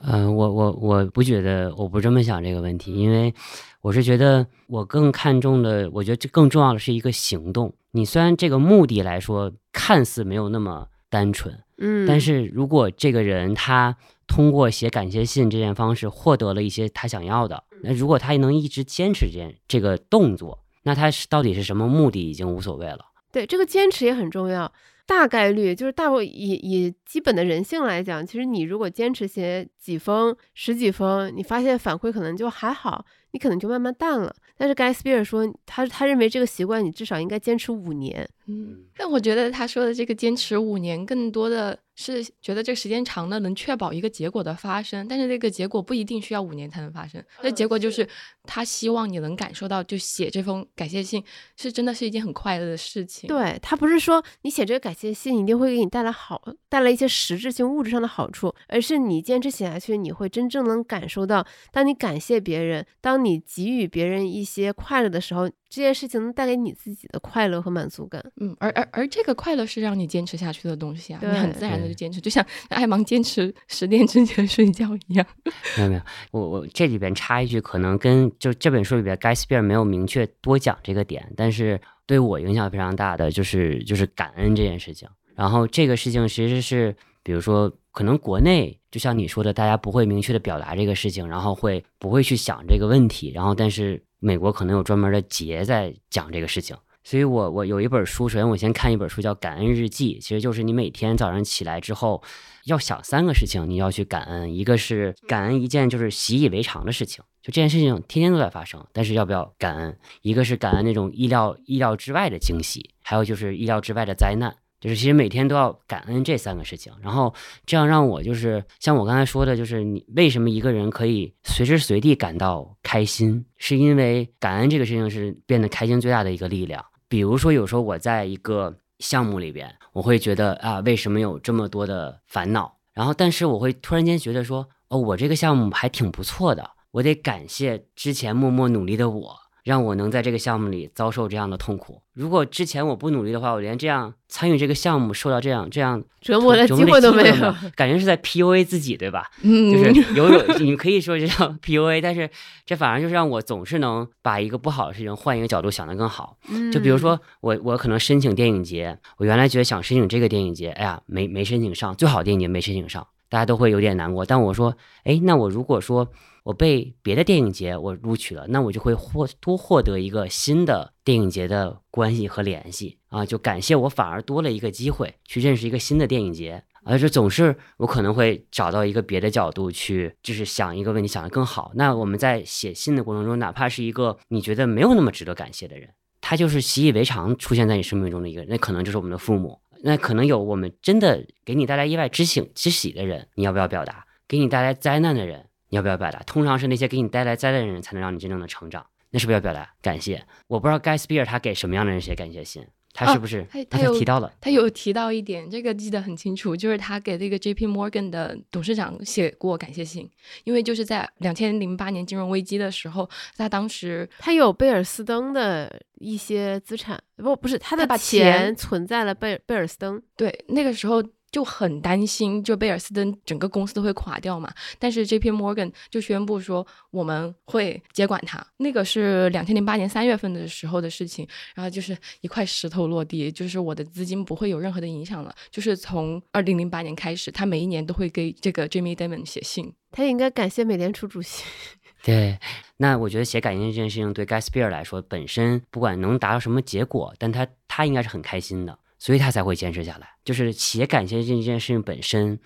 嗯，我我我不觉得，我不这么想这个问题，因为我是觉得我更看重的，我觉得这更重要的是一个行动。你虽然这个目的来说看似没有那么单纯，嗯，但是如果这个人他通过写感谢信这件方式获得了一些他想要的，那如果他能一直坚持这件这个动作，那他是到底是什么目的已经无所谓了。对，这个坚持也很重要。大概率就是大部以以基本的人性来讲，其实你如果坚持写几封、十几封，你发现反馈可能就还好，你可能就慢慢淡了。但是盖斯比尔说，他他认为这个习惯你至少应该坚持五年。嗯，但我觉得他说的这个坚持五年，更多的是觉得这个时间长了能确保一个结果的发生，但是这个结果不一定需要五年才能发生。那结果就是他希望你能感受到，就写这封感谢信是真的是一件很快乐的事情。对他不是说你写这个感谢信一定会给你带来好带来一些实质性物质上的好处，而是你坚持写下去，你会真正能感受到，当你感谢别人，当你给予别人一些快乐的时候。这件事情能带给你自己的快乐和满足感，嗯，而而而这个快乐是让你坚持下去的东西啊，你很自然的就坚持，就像 爱芒坚持十点之前睡觉一样。没有没有，我我这里边插一句，可能跟就这本书里边盖斯比尔没有明确多讲这个点，但是对我影响非常大的就是就是感恩这件事情。然后这个事情其实是，比如说可能国内就像你说的，大家不会明确的表达这个事情，然后会不会去想这个问题，然后但是。美国可能有专门的节在讲这个事情，所以我我有一本书，首先我先看一本书叫《感恩日记》，其实就是你每天早上起来之后要想三个事情，你要去感恩，一个是感恩一件就是习以为常的事情，就这件事情天天都在发生，但是要不要感恩？一个是感恩那种意料意料之外的惊喜，还有就是意料之外的灾难。就是其实每天都要感恩这三个事情，然后这样让我就是像我刚才说的，就是你为什么一个人可以随时随地感到开心，是因为感恩这个事情是变得开心最大的一个力量。比如说有时候我在一个项目里边，我会觉得啊，为什么有这么多的烦恼？然后但是我会突然间觉得说，哦，我这个项目还挺不错的，我得感谢之前默默努力的我，让我能在这个项目里遭受这样的痛苦。如果之前我不努力的话，我连这样参与这个项目受到这样这样折磨的机会都没有。感觉是在 PUA 自己，对吧？嗯，就是有有，你可以说这叫 PUA，但是这反而就是让我总是能把一个不好的事情换一个角度想得更好。就比如说我我可能申请电影节，我原来觉得想申请这个电影节，哎呀没没申请上，最好电影节没申请上，大家都会有点难过。但我说，哎，那我如果说我被别的电影节我录取了，那我就会获多获得一个新的电影节的关系和联系啊，就感谢我反而多了一个机会去认识一个新的电影节。而是总是我可能会找到一个别的角度去，就是想一个问题想得更好。那我们在写信的过程中，哪怕是一个你觉得没有那么值得感谢的人，他就是习以为常出现在你生命中的一个人，那可能就是我们的父母。那可能有我们真的给你带来意外之喜之喜的人，你要不要表达？给你带来灾难的人，你要不要表达？通常是那些给你带来灾难的人，才能让你真正的成长。那是不是要表达感谢？我不知道盖斯比尔他给什么样的人写感谢信。他是不是？他他有提到了，他有提到一点，这个记得很清楚，就是他给那个 J.P. Morgan 的董事长写过感谢信，因为就是在两千零八年金融危机的时候，他当时他有贝尔斯登的一些资产，不不是他的把钱存在了贝贝尔斯登，对那个时候。就很担心，就贝尔斯登整个公司都会垮掉嘛。但是 J P Morgan 就宣布说我们会接管它。那个是两千零八年三月份的时候的事情，然后就是一块石头落地，就是我的资金不会有任何的影响了。就是从二零零八年开始，他每一年都会给这个 Jimmy Dimon 写信。他应该感谢美联储主席。对，那我觉得写感谢信这件事情对 Guy Spier 来说，本身不管能达到什么结果，但他他应该是很开心的。所以他才会坚持下来。就是写感谢信这件事情本身，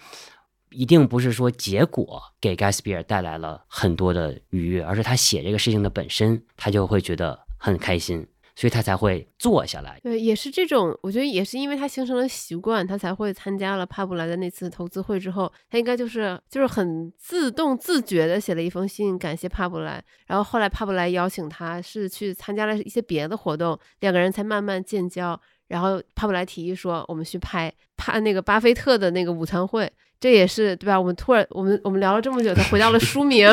一定不是说结果给盖斯比尔带来了很多的愉悦，而是他写这个事情的本身，他就会觉得很开心，所以他才会坐下来。对，也是这种，我觉得也是因为他形成了习惯，他才会参加了帕布莱的那次投资会之后，他应该就是就是很自动自觉的写了一封信感谢帕布莱。然后后来帕布莱邀请他是去参加了一些别的活动，两个人才慢慢建交。然后帕布莱提议说：“我们去拍拍那个巴菲特的那个午餐会，这也是对吧？我们突然我们我们聊了这么久，才回到了书名。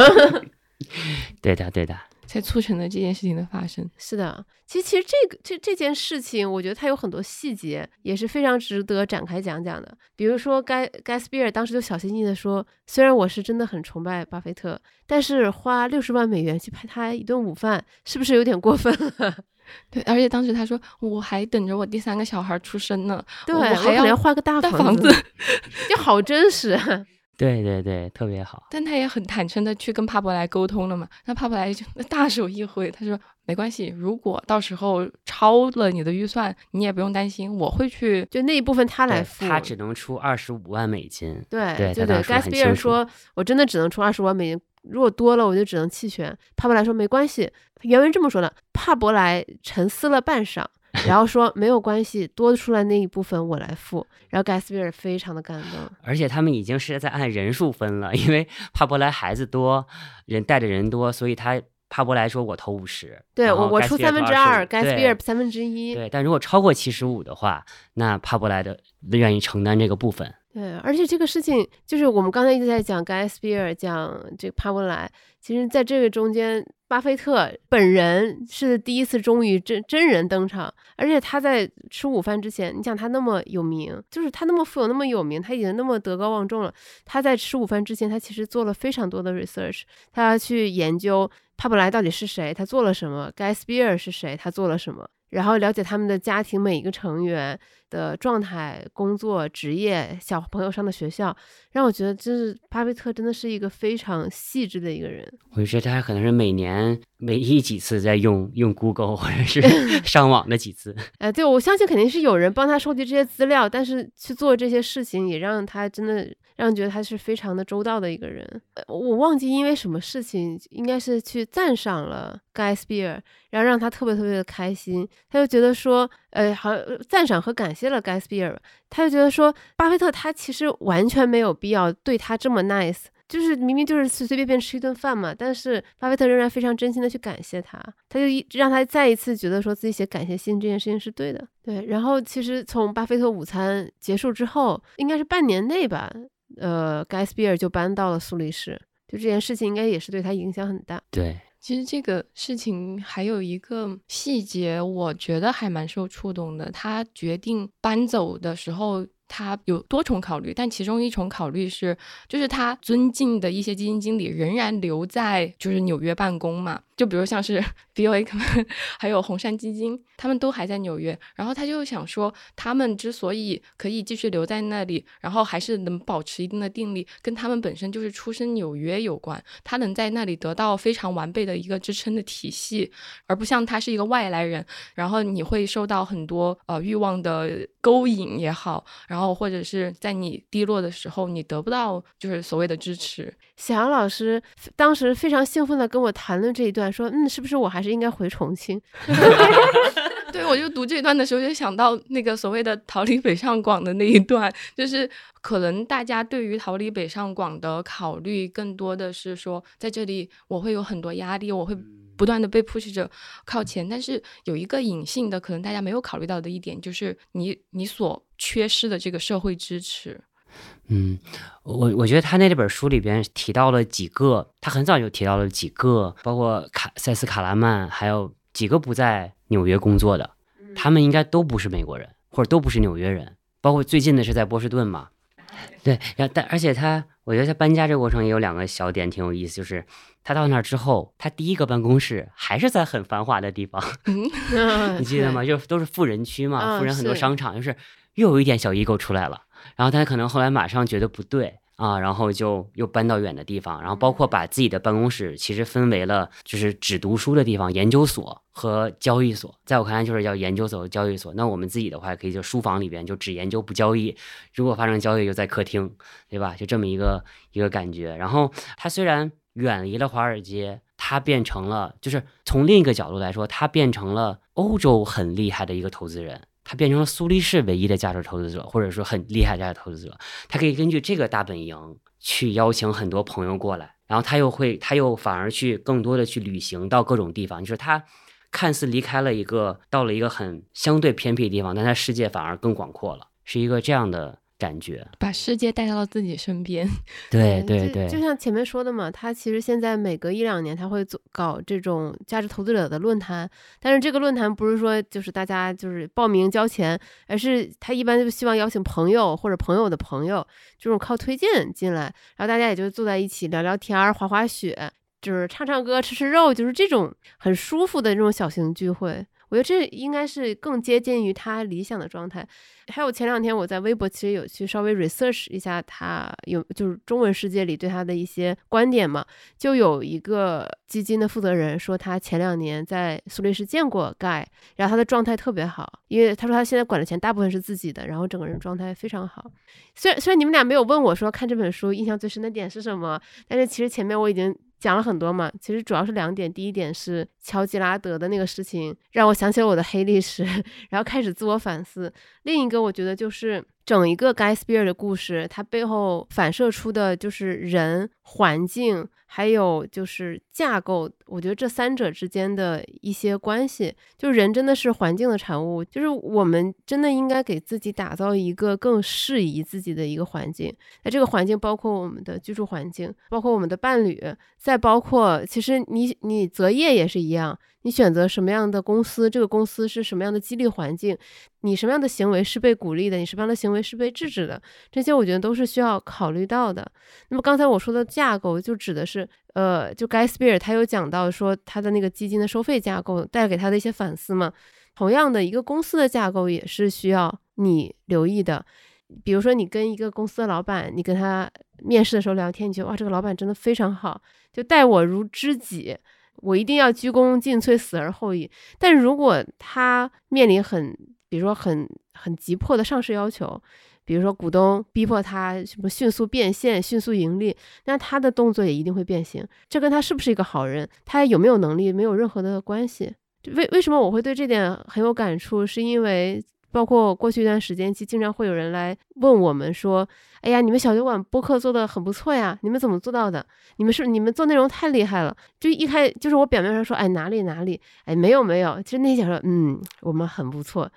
对的，对的，才促成了这件事情的发生。是的，其实其实这个这这件事情，我觉得它有很多细节，也是非常值得展开讲讲的。比如说，盖盖斯比尔当时就小心翼翼的说：虽然我是真的很崇拜巴菲特，但是花六十万美元去拍他一顿午饭，是不是有点过分了？”对，而且当时他说我还等着我第三个小孩出生呢，对我还要换个大房子，就好真实。对对对，特别好。但他也很坦诚的去跟帕伯莱沟通了嘛，那帕伯莱就大手一挥，他说没关系，如果到时候超了你的预算，你也不用担心，我会去，就那一部分他来付，他只能出二十五万美金。对对对，盖斯比尔说，我真的只能出二十五万美金。如果多了，我就只能弃权。帕伯莱说没关系，原文这么说的。帕伯莱沉思了半晌，然后 说没有关系，多出来那一部分我来付。然后盖斯比尔非常的感动，而且他们已经是在按人数分了，因为帕伯莱孩子多，人带的人多，所以他帕伯莱说我投五十，对我我出三分之二，盖斯比尔三分之一。对，但如果超过七十五的话，那帕伯莱的愿意承担这个部分。对，而且这个事情就是我们刚才一直在讲盖斯比尔，讲这个帕伯莱。其实，在这个中间，巴菲特本人是第一次终于真真人登场，而且他在吃午饭之前，你想他那么有名，就是他那么富有、那么有名，他已经那么德高望重了。他在吃午饭之前，他其实做了非常多的 research，他要去研究帕布莱到底是谁，他做了什么；盖斯比尔是谁，他做了什么。然后了解他们的家庭每一个成员的状态、工作、职业、小朋友上的学校，让我觉得，真是巴菲特真的是一个非常细致的一个人。我就觉得他可能是每年每一几次在用用 Google 或者是 上网的几次。哎，对，我相信肯定是有人帮他收集这些资料，但是去做这些事情，也让他真的让人觉得他是非常的周到的一个人。我忘记因为什么事情，应该是去赞赏了盖斯比尔，然后让他特别特别的开心。他就觉得说，呃，好赞赏和感谢了盖斯比尔，他就觉得说，巴菲特他其实完全没有必要对他这么 nice，就是明明就是随随便便吃一顿饭嘛，但是巴菲特仍然非常真心的去感谢他，他就一让他再一次觉得说自己写感谢信这件事情是对的，对。然后其实从巴菲特午餐结束之后，应该是半年内吧。呃，盖斯比尔就搬到了苏黎世，就这件事情应该也是对他影响很大。对，其实这个事情还有一个细节，我觉得还蛮受触动的。他决定搬走的时候。他有多重考虑，但其中一重考虑是，就是他尊敬的一些基金经理仍然留在就是纽约办公嘛。就比如像是 B O A，还有红杉基金，他们都还在纽约。然后他就想说，他们之所以可以继续留在那里，然后还是能保持一定的定力，跟他们本身就是出身纽约有关。他能在那里得到非常完备的一个支撑的体系，而不像他是一个外来人，然后你会受到很多呃欲望的勾引也好，然后或者是在你低落的时候，你得不到就是所谓的支持。小杨老师当时非常兴奋的跟我谈论这一段，说：“嗯，是不是我还是应该回重庆？” 对，我就读这段的时候就想到那个所谓的逃离北上广的那一段，就是可能大家对于逃离北上广的考虑更多的是说，在这里我会有很多压力，我会不断的被 push 着靠前，但是有一个隐性的，可能大家没有考虑到的一点，就是你你所缺失的这个社会支持。嗯，我我觉得他那本书里边提到了几个，他很早就提到了几个，包括卡塞斯卡拉曼，还有几个不在纽约工作的，他们应该都不是美国人，或者都不是纽约人。包括最近的是在波士顿嘛，对，然后但而且他，我觉得他搬家这个过程也有两个小点挺有意思，就是他到那儿之后，他第一个办公室还是在很繁华的地方，你记得吗？就都是富人区嘛，富人很多商场，就是又有一点小 ego 出来了。然后他可能后来马上觉得不对啊，然后就又搬到远的地方，然后包括把自己的办公室其实分为了就是只读书的地方，研究所和交易所。在我看来就是叫研究所和交易所。那我们自己的话可以就书房里边就只研究不交易，如果发生交易就在客厅，对吧？就这么一个一个感觉。然后他虽然远离了华尔街，他变成了就是从另一个角度来说，他变成了欧洲很厉害的一个投资人。他变成了苏黎世唯一的价值投资者，或者说很厉害价值投资者。他可以根据这个大本营去邀请很多朋友过来，然后他又会，他又反而去更多的去旅行到各种地方。就是他看似离开了一个，到了一个很相对偏僻的地方，但他世界反而更广阔了，是一个这样的。感觉。把世界带到了自己身边，对对对，就像前面说的嘛，他其实现在每隔一两年他会做搞这种价值投资者的论坛，但是这个论坛不是说就是大家就是报名交钱，而是他一般就希望邀请朋友或者朋友的朋友，这种靠推荐进来，然后大家也就坐在一起聊聊天、滑滑雪，就是唱唱歌、吃吃肉，就是这种很舒服的这种小型聚会。我觉得这应该是更接近于他理想的状态。还有前两天我在微博其实有去稍微 research 一下他有就是中文世界里对他的一些观点嘛，就有一个基金的负责人说他前两年在苏黎世见过盖，然后他的状态特别好，因为他说他现在管的钱大部分是自己的，然后整个人状态非常好。虽然虽然你们俩没有问我说看这本书印象最深的点是什么，但是其实前面我已经。讲了很多嘛，其实主要是两点。第一点是乔吉拉德的那个事情，让我想起了我的黑历史，然后开始自我反思。另一个我觉得就是整一个盖斯比尔的故事，它背后反射出的就是人、环境。还有就是架构，我觉得这三者之间的一些关系，就是人真的是环境的产物，就是我们真的应该给自己打造一个更适宜自己的一个环境。那这个环境包括我们的居住环境，包括我们的伴侣，再包括其实你你择业也是一样。你选择什么样的公司，这个公司是什么样的激励环境，你什么样的行为是被鼓励的，你什么样的行为是被制止的，这些我觉得都是需要考虑到的。那么刚才我说的架构，就指的是，呃，就盖斯比尔他有讲到说他的那个基金的收费架构带给他的一些反思嘛。同样的一个公司的架构也是需要你留意的。比如说你跟一个公司的老板，你跟他面试的时候聊天，你觉得哇，这个老板真的非常好，就待我如知己。我一定要鞠躬尽瘁，死而后已。但如果他面临很，比如说很很急迫的上市要求，比如说股东逼迫他什么迅速变现、迅速盈利，那他的动作也一定会变形。这跟他是不是一个好人，他有没有能力没有任何的关系。为为什么我会对这点很有感触？是因为。包括过去一段时间，其实经常会有人来问我们说：“哎呀，你们小酒馆播客做的很不错呀，你们怎么做到的？你们是你们做内容太厉害了。”就一开就是我表面上说：“哎，哪里哪里，哎，没有没有。”其实内心说：“嗯，我们很不错。”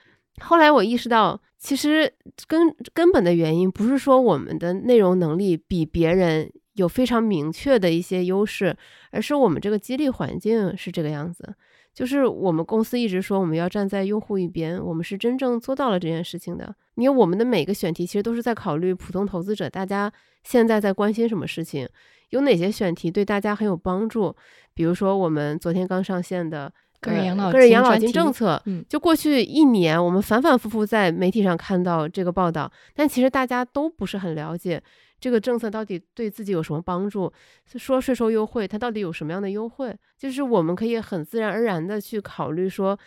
后来我意识到，其实根根本的原因不是说我们的内容能力比别人有非常明确的一些优势，而是我们这个激励环境是这个样子。就是我们公司一直说我们要站在用户一边，我们是真正做到了这件事情的。因为我们的每个选题其实都是在考虑普通投资者大家现在在关心什么事情，有哪些选题对大家很有帮助。比如说我们昨天刚上线的个人养老个人养老金政策，嗯就过去一年我们反反复复在媒体上看到这个报道，但其实大家都不是很了解这个政策到底对自己有什么帮助。说税收优惠，它到底有什么样的优惠？就是我们可以很自然而然的去考虑说。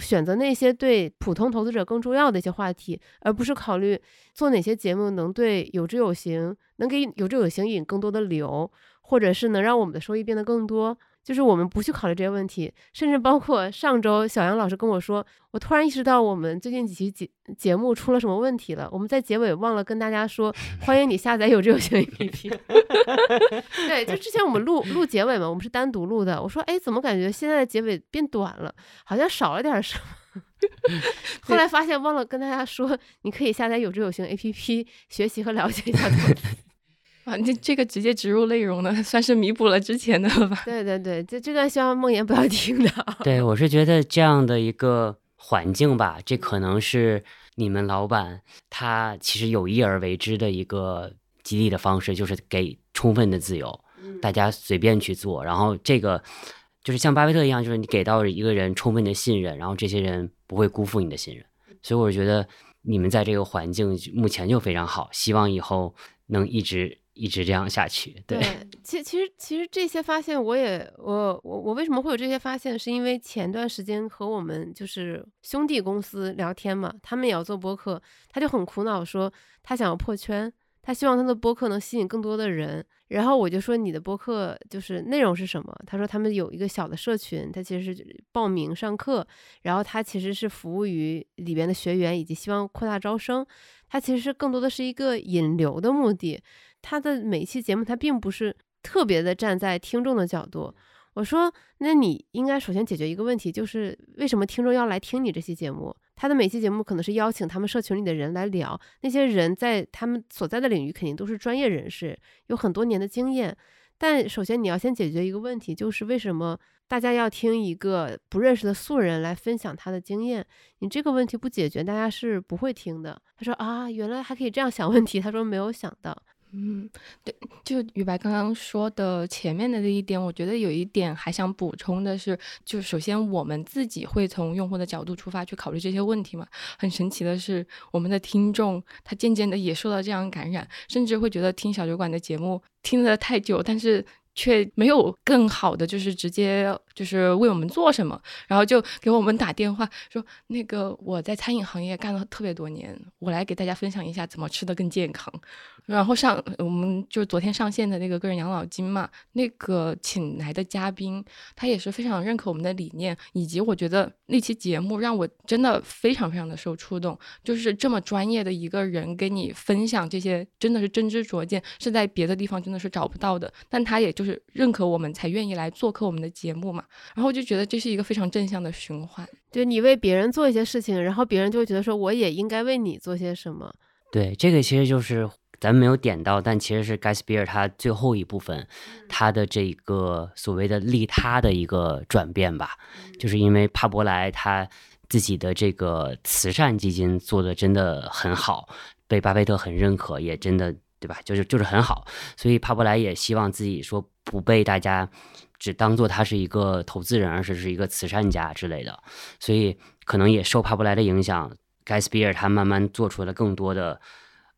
选择那些对普通投资者更重要的一些话题，而不是考虑做哪些节目能对有知有行，能给有知有行引更多的流，或者是能让我们的收益变得更多。就是我们不去考虑这些问题，甚至包括上周小杨老师跟我说，我突然意识到我们最近几期节节目出了什么问题了。我们在结尾忘了跟大家说，欢迎你下载有志有行 APP。对，就之前我们录录结尾嘛，我们是单独录的。我说，哎，怎么感觉现在的结尾变短了，好像少了点什么。后来发现忘了跟大家说，你可以下载有知有行 APP 学习和了解一下投资。啊，这这个直接植入内容呢，算是弥补了之前的了吧？对对对，这这段希望梦妍不要听到。对，我是觉得这样的一个环境吧，这可能是你们老板他其实有意而为之的一个激励的方式，就是给充分的自由，大家随便去做。然后这个就是像巴菲特一样，就是你给到一个人充分的信任，然后这些人不会辜负你的信任。所以我觉得你们在这个环境目前就非常好，希望以后能一直一直这样下去。对，其其实其实这些发现，我也我我我为什么会有这些发现，是因为前段时间和我们就是兄弟公司聊天嘛，他们也要做播客，他就很苦恼说他想要破圈，他希望他的播客能吸引更多的人。然后我就说你的播客就是内容是什么？他说他们有一个小的社群，他其实是报名上课，然后他其实是服务于里边的学员，以及希望扩大招生。他其实更多的是一个引流的目的。他的每期节目，他并不是特别的站在听众的角度。我说，那你应该首先解决一个问题，就是为什么听众要来听你这期节目？他的每期节目可能是邀请他们社群里的人来聊，那些人在他们所在的领域肯定都是专业人士，有很多年的经验。但首先你要先解决一个问题，就是为什么大家要听一个不认识的素人来分享他的经验？你这个问题不解决，大家是不会听的。他说啊，原来还可以这样想问题。他说没有想到。嗯，对，就宇白刚刚说的前面的这一点，我觉得有一点还想补充的是，就首先我们自己会从用户的角度出发去考虑这些问题嘛。很神奇的是，我们的听众他渐渐的也受到这样感染，甚至会觉得听小酒馆的节目听得太久，但是却没有更好的就是直接就是为我们做什么，然后就给我们打电话说，那个我在餐饮行业干了特别多年，我来给大家分享一下怎么吃的更健康。然后上我们就是昨天上线的那个个人养老金嘛，那个请来的嘉宾，他也是非常认可我们的理念，以及我觉得那期节目让我真的非常非常的受触动，就是这么专业的一个人跟你分享这些，真的是真知灼见，是在别的地方真的是找不到的。但他也就是认可我们，才愿意来做客我们的节目嘛。然后我就觉得这是一个非常正向的循环，就你为别人做一些事情，然后别人就会觉得说我也应该为你做些什么。对，这个其实就是咱们没有点到，但其实是盖茨比尔他最后一部分，他的这个所谓的利他的一个转变吧，就是因为帕伯莱他自己的这个慈善基金做的真的很好，被巴菲特很认可，也真的对吧？就是就是很好，所以帕伯莱也希望自己说不被大家只当做他是一个投资人，而是是一个慈善家之类的，所以可能也受帕布莱的影响。盖斯比尔他慢慢做出了更多的，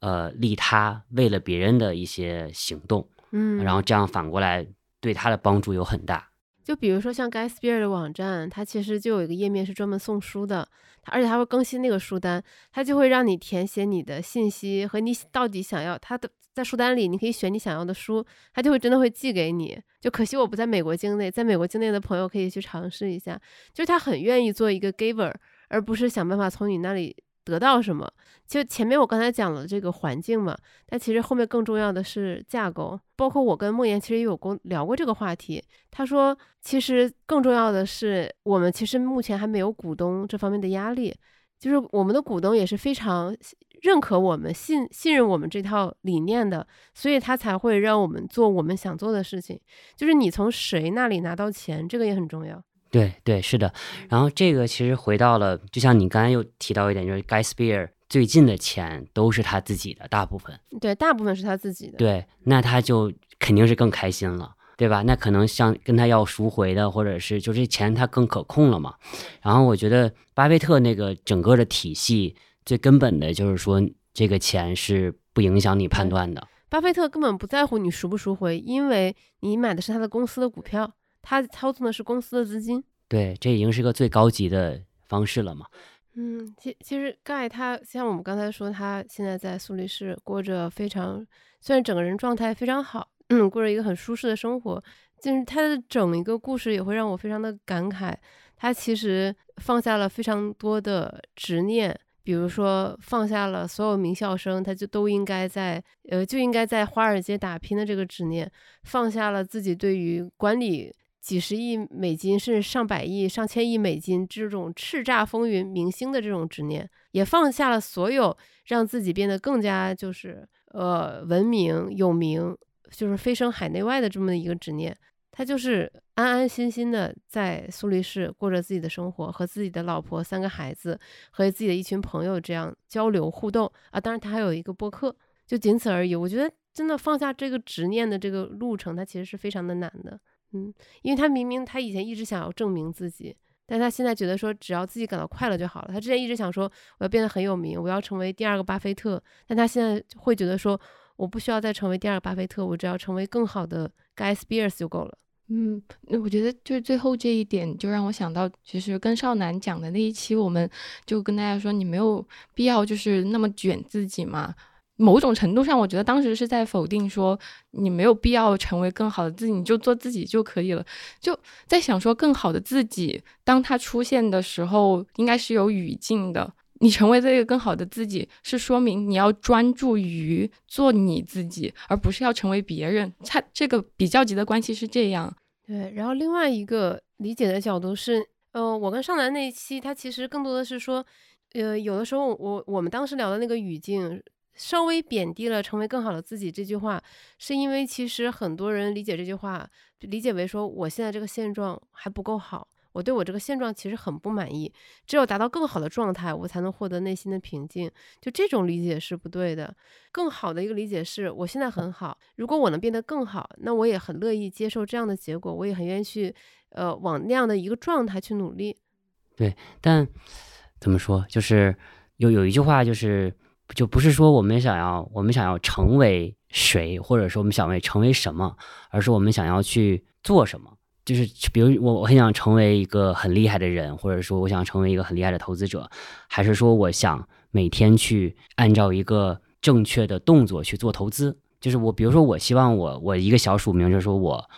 呃，利他为了别人的一些行动，嗯，然后这样反过来对他的帮助有很大。就比如说像 Guy Spirit 的网站，它其实就有一个页面是专门送书的，它而且它会更新那个书单，它就会让你填写你的信息和你到底想要它的在书单里，你可以选你想要的书，它就会真的会寄给你。就可惜我不在美国境内，在美国境内的朋友可以去尝试一下，就是他很愿意做一个 giver。而不是想办法从你那里得到什么。就前面我刚才讲了这个环境嘛，但其实后面更重要的是架构。包括我跟梦妍其实也有过聊过这个话题。他说，其实更重要的是，我们其实目前还没有股东这方面的压力。就是我们的股东也是非常认可我们、信信任我们这套理念的，所以他才会让我们做我们想做的事情。就是你从谁那里拿到钱，这个也很重要。对对，是的。然后这个其实回到了，就像你刚才又提到一点，就是 Guy Spear 最近的钱都是他自己的，大部分。对，大部分是他自己的。对，那他就肯定是更开心了，对吧？那可能像跟他要赎回的，或者是就这钱他更可控了嘛。然后我觉得巴菲特那个整个的体系最根本的就是说，这个钱是不影响你判断的。巴菲特根本不在乎你赎不赎回，因为你买的是他的公司的股票。他操纵的是公司的资金，对，这已经是个最高级的方式了嘛。嗯，其其实盖他像我们刚才说，他现在在苏黎世过着非常，虽然整个人状态非常好，嗯，过着一个很舒适的生活。就是他的整一个故事也会让我非常的感慨。他其实放下了非常多的执念，比如说放下了所有名校生，他就都应该在呃就应该在华尔街打拼的这个执念，放下了自己对于管理。几十亿美金，甚至上百亿、上千亿美金这种叱咤风云明星的这种执念，也放下了所有让自己变得更加就是呃文明有名，就是飞升海内外的这么一个执念。他就是安安心心的在苏黎世过着自己的生活，和自己的老婆、三个孩子和自己的一群朋友这样交流互动啊。当然，他还有一个播客，就仅此而已。我觉得真的放下这个执念的这个路程，它其实是非常的难的。嗯，因为他明明他以前一直想要证明自己，但他现在觉得说只要自己感到快乐就好了。他之前一直想说我要变得很有名，我要成为第二个巴菲特，但他现在会觉得说我不需要再成为第二个巴菲特，我只要成为更好的 Guy Spears 就够了。嗯，我觉得就是最后这一点就让我想到，其实跟少南讲的那一期，我们就跟大家说，你没有必要就是那么卷自己嘛。某种程度上，我觉得当时是在否定说你没有必要成为更好的自己，你就做自己就可以了。就在想说，更好的自己，当它出现的时候，应该是有语境的。你成为这个更好的自己，是说明你要专注于做你自己，而不是要成为别人。它这个比较级的关系是这样。对，然后另外一个理解的角度是，呃，我跟上南那一期，它其实更多的是说，呃，有的时候我我们当时聊的那个语境。稍微贬低了“成为更好的自己”这句话，是因为其实很多人理解这句话，理解为说我现在这个现状还不够好，我对我这个现状其实很不满意，只有达到更好的状态，我才能获得内心的平静。就这种理解是不对的。更好的一个理解是我现在很好，如果我能变得更好，那我也很乐意接受这样的结果，我也很愿意去呃往那样的一个状态去努力。对，但怎么说，就是有有一句话就是。就不是说我们想要，我们想要成为谁，或者说我们想为成为什么，而是我们想要去做什么。就是比如我我很想成为一个很厉害的人，或者说我想成为一个很厉害的投资者，还是说我想每天去按照一个正确的动作去做投资。就是我比如说我希望我我一个小署名就是说我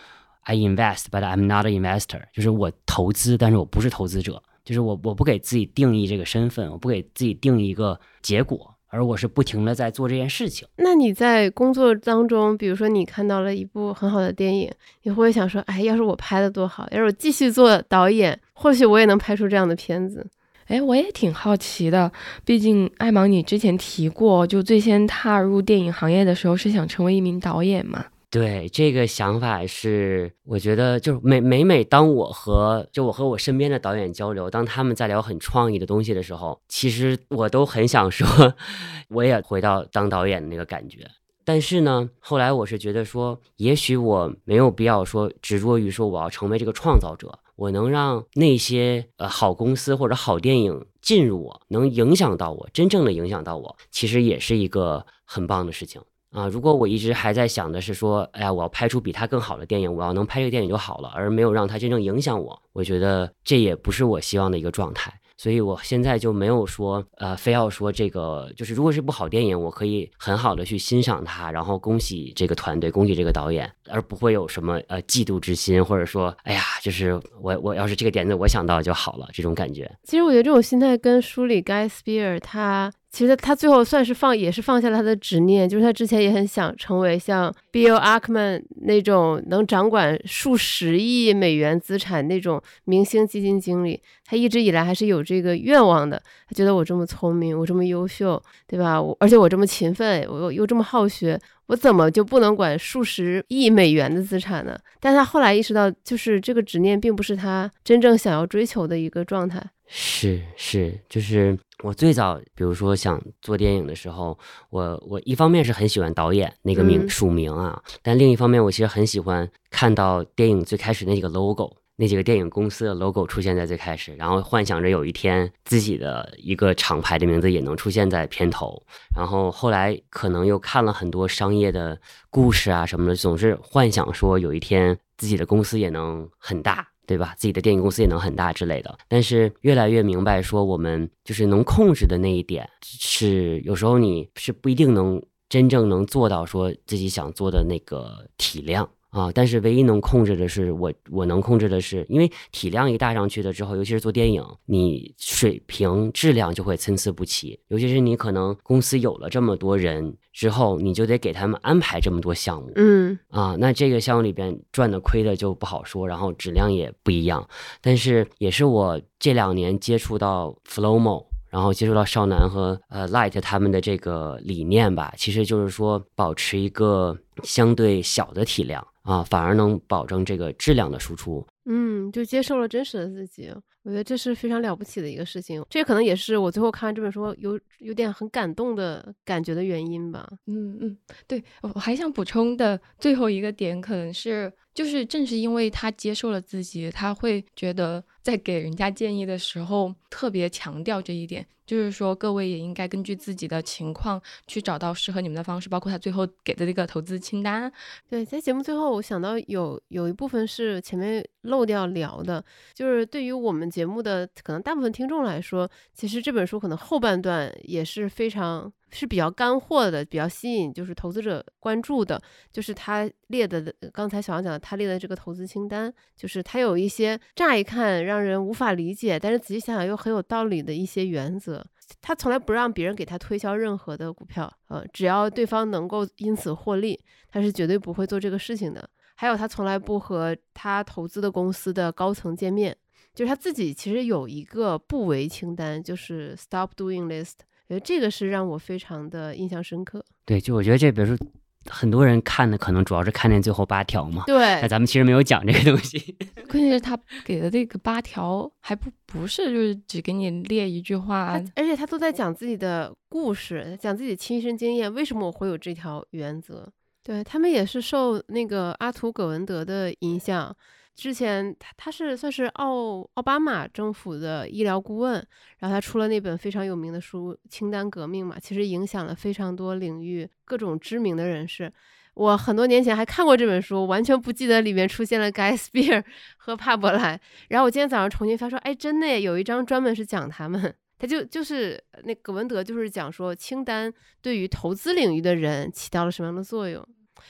I invest but I'm not an investor，就是我投资，但是我不是投资者。就是我我不给自己定义这个身份，我不给自己定一个结果。而我是不停的在做这件事情。那你在工作当中，比如说你看到了一部很好的电影，你会不会想说，哎，要是我拍的多好，要是我继续做导演，或许我也能拍出这样的片子。哎，我也挺好奇的，毕竟艾芒，你之前提过，就最先踏入电影行业的时候是想成为一名导演嘛？对这个想法是，我觉得就是每每每当我和就我和我身边的导演交流，当他们在聊很创意的东西的时候，其实我都很想说，我也回到当导演的那个感觉。但是呢，后来我是觉得说，也许我没有必要说执着于说我要成为这个创造者，我能让那些呃好公司或者好电影进入我，能影响到我，真正的影响到我，其实也是一个很棒的事情。啊，如果我一直还在想的是说，哎呀，我要拍出比他更好的电影，我要能拍这个电影就好了，而没有让他真正影响我，我觉得这也不是我希望的一个状态。所以我现在就没有说，呃，非要说这个，就是如果是部好电影，我可以很好的去欣赏它，然后恭喜这个团队，恭喜这个导演，而不会有什么呃嫉妒之心，或者说，哎呀，就是我我要是这个点子我想到就好了这种感觉。其实我觉得这种心态跟书里 Guy Sper 他。其实他最后算是放，也是放下了他的执念，就是他之前也很想成为像 Bill Ackman 那种能掌管数十亿美元资产那种明星基金经理，他一直以来还是有这个愿望的。他觉得我这么聪明，我这么优秀，对吧？我而且我这么勤奋，我又又这么好学，我怎么就不能管数十亿美元的资产呢？但他后来意识到，就是这个执念并不是他真正想要追求的一个状态。是是，就是我最早，比如说想做电影的时候，我我一方面是很喜欢导演那个名署名啊，但另一方面我其实很喜欢看到电影最开始那几个 logo，那几个电影公司的 logo 出现在最开始，然后幻想着有一天自己的一个厂牌的名字也能出现在片头，然后后来可能又看了很多商业的故事啊什么的，总是幻想说有一天自己的公司也能很大。对吧？自己的电影公司也能很大之类的，但是越来越明白说，我们就是能控制的那一点，是有时候你是不一定能真正能做到说自己想做的那个体量。啊！但是唯一能控制的是我，我能控制的是，因为体量一大上去了之后，尤其是做电影，你水平质量就会参差不齐。尤其是你可能公司有了这么多人之后，你就得给他们安排这么多项目，嗯啊，那这个项目里边赚的亏的就不好说，然后质量也不一样。但是也是我这两年接触到 Flowmo。然后接触到少男和呃 Light 他们的这个理念吧，其实就是说保持一个相对小的体量啊，反而能保证这个质量的输出。嗯，就接受了真实的自己，我觉得这是非常了不起的一个事情。这可能也是我最后看完这本书有有点很感动的感觉的原因吧。嗯嗯，对我还想补充的最后一个点，可能是就是正是因为他接受了自己，他会觉得。在给人家建议的时候，特别强调这一点，就是说各位也应该根据自己的情况去找到适合你们的方式，包括他最后给的这个投资清单。对，在节目最后，我想到有有一部分是前面漏掉聊的，就是对于我们节目的可能大部分听众来说，其实这本书可能后半段也是非常。是比较干货的，比较吸引就是投资者关注的，就是他列的，刚才小杨讲的，他列的这个投资清单，就是他有一些乍一看让人无法理解，但是仔细想想又很有道理的一些原则。他从来不让别人给他推销任何的股票，呃，只要对方能够因此获利，他是绝对不会做这个事情的。还有他从来不和他投资的公司的高层见面，就是他自己其实有一个不为清单，就是 Stop Doing List。觉得这个是让我非常的印象深刻。对，就我觉得这，比如说很多人看的可能主要是看见最后八条嘛。对，那咱们其实没有讲这个东西。关键是他给的这个八条还不不是就是只给你列一句话，而且他都在讲自己的故事，讲自己亲身经验，为什么我会有这条原则？对他们也是受那个阿图葛文德的影响。之前他他是算是奥奥巴马政府的医疗顾问，然后他出了那本非常有名的书《清单革命》嘛，其实影响了非常多领域各种知名的人士。我很多年前还看过这本书，完全不记得里面出现了盖斯比尔和帕伯莱。然后我今天早上重新翻说，哎，真的有一章专门是讲他们，他就就是那葛文德就是讲说清单对于投资领域的人起到了什么样的作用，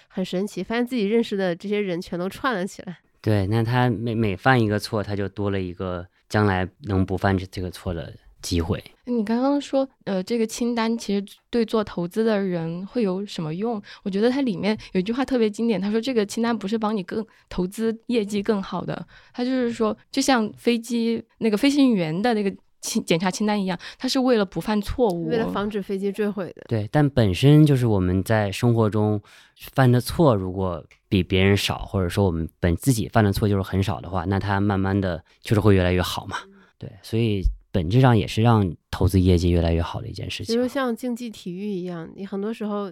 很神奇，发现自己认识的这些人全都串了起来。对，那他每每犯一个错，他就多了一个将来能不犯这这个错的机会。你刚刚说，呃，这个清单其实对做投资的人会有什么用？我觉得它里面有一句话特别经典，他说这个清单不是帮你更投资业绩更好的，他就是说，就像飞机那个飞行员的那个。清检查清单一样，它是为了不犯错误，为了防止飞机坠毁的。对，但本身就是我们在生活中犯的错，如果比别人少，或者说我们本自己犯的错就是很少的话，那它慢慢的就是会越来越好嘛。对，所以本质上也是让投资业绩越来越好的一件事情。就像竞技体育一样，你很多时候。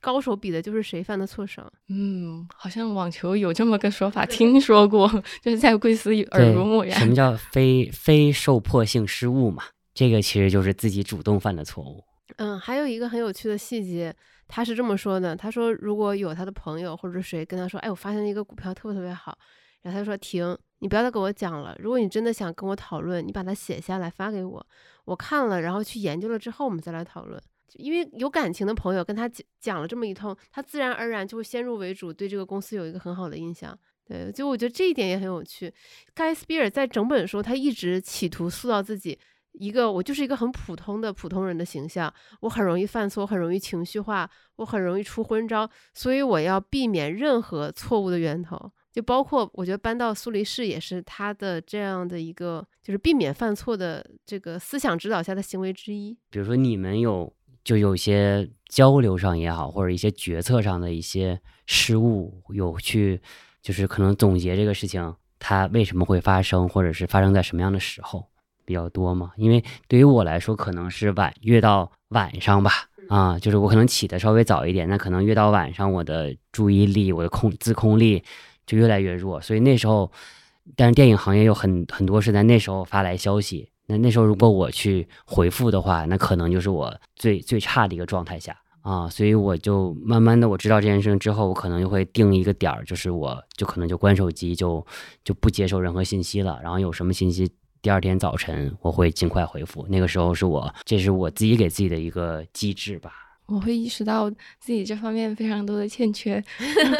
高手比的就是谁犯的错少。嗯，好像网球有这么个说法，听说过，就是在贵司耳濡目染。什么叫非非受迫性失误嘛？这个其实就是自己主动犯的错误。嗯，还有一个很有趣的细节，他是这么说的：他说，如果有他的朋友或者谁跟他说，哎，我发现了一个股票特别特别好，然后他就说停，你不要再跟我讲了。如果你真的想跟我讨论，你把它写下来发给我，我看了，然后去研究了之后，我们再来讨论。因为有感情的朋友跟他讲讲了这么一通，他自然而然就会先入为主，对这个公司有一个很好的印象。对，就我觉得这一点也很有趣。盖斯比尔在整本书，他一直企图塑造自己一个我就是一个很普通的普通人的形象，我很容易犯错，很容易情绪化，我很容易出昏招，所以我要避免任何错误的源头，就包括我觉得搬到苏黎世也是他的这样的一个就是避免犯错的这个思想指导下的行为之一。比如说你们有就有些交流上也好，或者一些决策上的一些失误，有去就是可能总结这个事情它为什么会发生，或者是发生在什么样的时候。比较多嘛，因为对于我来说，可能是晚越到晚上吧，啊，就是我可能起的稍微早一点，那可能越到晚上，我的注意力、我的控自控力就越来越弱，所以那时候，但是电影行业有很很多是在那时候发来消息，那那时候如果我去回复的话，那可能就是我最最差的一个状态下啊，所以我就慢慢的我知道这件事情之后，我可能就会定一个点儿，就是我就可能就关手机，就就不接受任何信息了，然后有什么信息。第二天早晨我会尽快回复，那个时候是我，这是我自己给自己的一个机制吧。我会意识到自己这方面非常多的欠缺，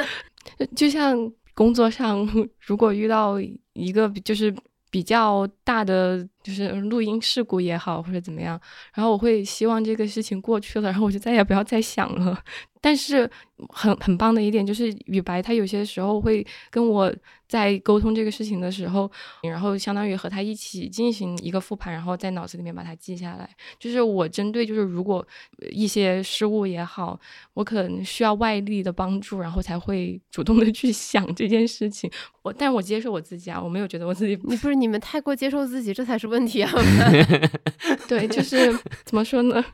就像工作上，如果遇到一个就是比较大的，就是录音事故也好，或者怎么样，然后我会希望这个事情过去了，然后我就再也不要再想了。但是很很棒的一点就是，雨白他有些时候会跟我在沟通这个事情的时候，然后相当于和他一起进行一个复盘，然后在脑子里面把它记下来。就是我针对就是如果一些失误也好，我可能需要外力的帮助，然后才会主动的去想这件事情。我，但我接受我自己啊，我没有觉得我自己，你不是你们太过接受自己，这才是问题啊。对，就是怎么说呢？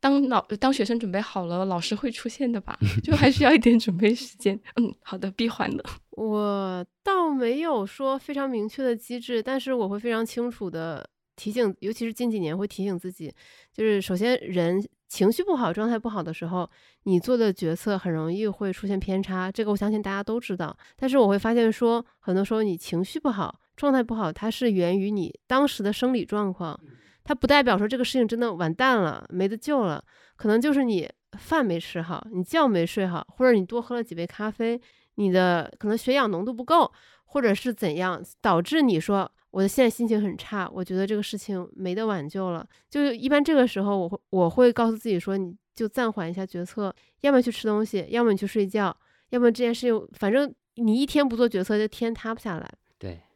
当老当学生准备好了，老师会出现的吧？就还需要一点准备时间。嗯，好的，闭环的。我倒没有说非常明确的机制，但是我会非常清楚的提醒，尤其是近几年会提醒自己，就是首先人情绪不好、状态不好的时候，你做的决策很容易会出现偏差。这个我相信大家都知道。但是我会发现说，很多时候你情绪不好、状态不好，它是源于你当时的生理状况。它不代表说这个事情真的完蛋了，没得救了，可能就是你饭没吃好，你觉没睡好，或者你多喝了几杯咖啡，你的可能血氧浓度不够，或者是怎样导致你说我的现在心情很差，我觉得这个事情没得挽救了。就一般这个时候，我会我会告诉自己说，你就暂缓一下决策，要么去吃东西，要么你去睡觉，要么这件事情反正你一天不做决策，就天塌不下来。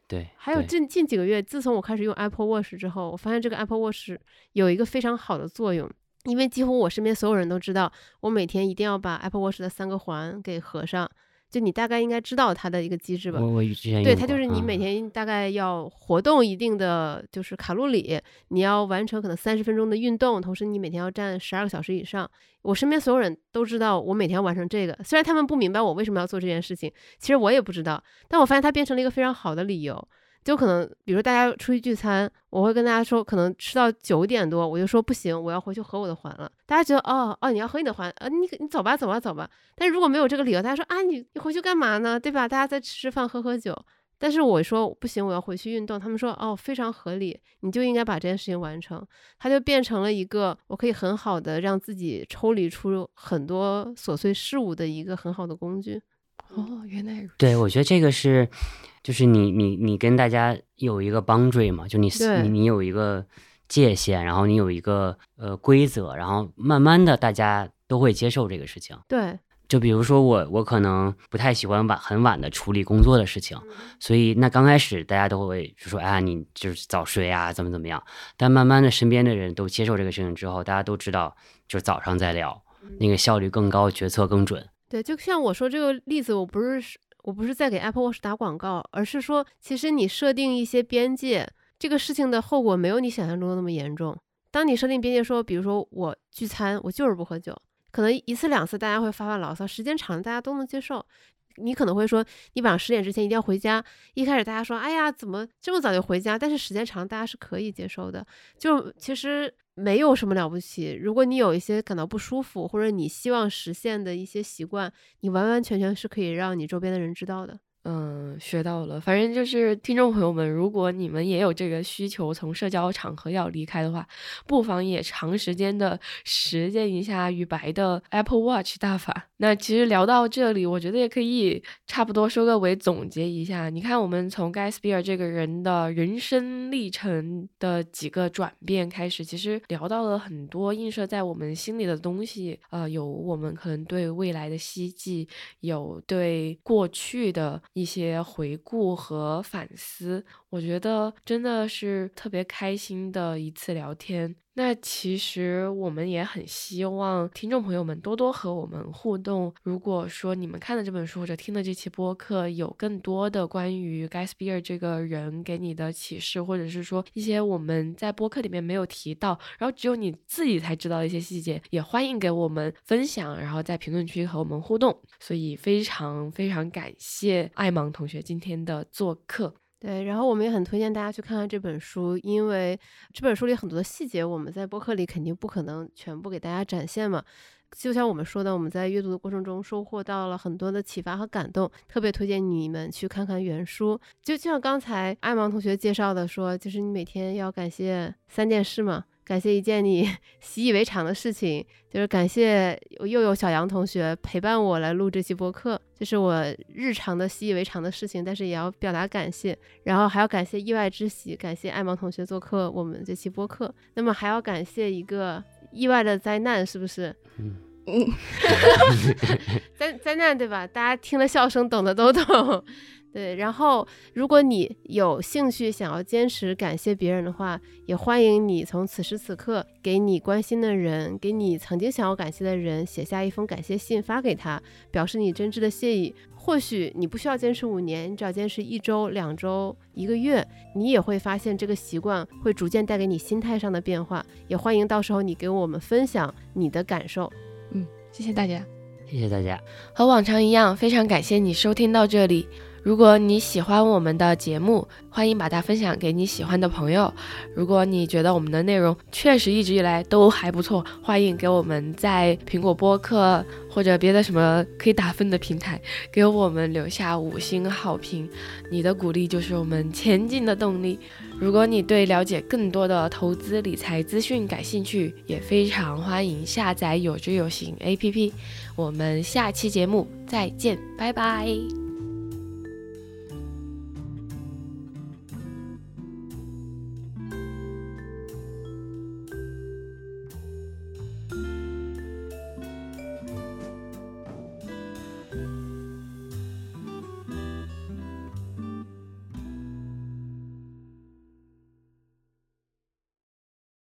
对。还有近近几个月，自从我开始用 Apple Watch 之后，我发现这个 Apple Watch 有一个非常好的作用，因为几乎我身边所有人都知道，我每天一定要把 Apple Watch 的三个环给合上。就你大概应该知道它的一个机制吧？我我之前对它就是你每天大概要活动一定的就是卡路里，你要完成可能三十分钟的运动，同时你每天要站十二个小时以上。我身边所有人都知道我每天要完成这个，虽然他们不明白我为什么要做这件事情，其实我也不知道，但我发现它变成了一个非常好的理由。就可能，比如大家出去聚餐，我会跟大家说，可能吃到九点多，我就说不行，我要回去合我的环了。大家觉得，哦哦，你要合你的环，呃，你你走吧，走吧，走吧。但是如果没有这个理由，大家说啊，你你回去干嘛呢？对吧？大家在吃吃饭，喝喝酒。但是我说不行，我要回去运动。他们说，哦，非常合理，你就应该把这件事情完成。它就变成了一个我可以很好的让自己抽离出很多琐碎事物的一个很好的工具。哦，原来如此。对，我觉得这个是。就是你你你跟大家有一个 boundary 嘛，就你你你有一个界限，然后你有一个呃规则，然后慢慢的大家都会接受这个事情。对，就比如说我我可能不太喜欢晚很晚的处理工作的事情，所以那刚开始大家都会就说哎你就是早睡啊怎么怎么样，但慢慢的身边的人都接受这个事情之后，大家都知道就是早上再聊，那个效率更高，决策更准。对，就像我说这个例子，我不是。我不是在给 Apple Watch 打广告，而是说，其实你设定一些边界，这个事情的后果没有你想象中的那么严重。当你设定边界，说，比如说我聚餐，我就是不喝酒，可能一次两次大家会发发牢骚，时间长了大家都能接受。你可能会说，你晚上十点之前一定要回家。一开始大家说，哎呀，怎么这么早就回家？但是时间长，大家是可以接受的。就其实没有什么了不起。如果你有一些感到不舒服，或者你希望实现的一些习惯，你完完全全是可以让你周边的人知道的。嗯，学到了。反正就是听众朋友们，如果你们也有这个需求，从社交场合要离开的话，不妨也长时间的实践一下雨白的 Apple Watch 大法。那其实聊到这里，我觉得也可以差不多收个尾，总结一下。你看，我们从盖斯比尔这个人的人生历程的几个转变开始，其实聊到了很多映射在我们心里的东西。呃，有我们可能对未来的希冀，有对过去的。一些回顾和反思，我觉得真的是特别开心的一次聊天。那其实我们也很希望听众朋友们多多和我们互动。如果说你们看了这本书或者听了这期播客，有更多的关于盖斯比尔这个人给你的启示，或者是说一些我们在播客里面没有提到，然后只有你自己才知道的一些细节，也欢迎给我们分享，然后在评论区和我们互动。所以非常非常感谢艾芒同学今天的做客。对，然后我们也很推荐大家去看看这本书，因为这本书里很多的细节，我们在播客里肯定不可能全部给大家展现嘛。就像我们说的，我们在阅读的过程中收获到了很多的启发和感动，特别推荐你们去看看原书。就就像刚才艾芒同学介绍的，说就是你每天要感谢三件事嘛。感谢一件你 习以为常的事情，就是感谢又有小杨同学陪伴我来录这期播客，这是我日常的习以为常的事情，但是也要表达感谢。然后还要感谢意外之喜，感谢爱芒同学做客我们这期播客。那么还要感谢一个意外的灾难，是不是？嗯嗯，灾灾难对吧？大家听了笑声，懂的都懂。对，然后如果你有兴趣想要坚持感谢别人的话，也欢迎你从此时此刻给你关心的人，给你曾经想要感谢的人写下一封感谢信发给他，表示你真挚的谢意。或许你不需要坚持五年，你只要坚持一周、两周、一个月，你也会发现这个习惯会逐渐带给你心态上的变化。也欢迎到时候你给我们分享你的感受。嗯，谢谢大家，谢谢大家。和往常一样，非常感谢你收听到这里。如果你喜欢我们的节目，欢迎把它分享给你喜欢的朋友。如果你觉得我们的内容确实一直以来都还不错，欢迎给我们在苹果播客或者别的什么可以打分的平台给我们留下五星好评。你的鼓励就是我们前进的动力。如果你对了解更多的投资理财资讯感兴趣，也非常欢迎下载有知有行 APP。我们下期节目再见，拜拜。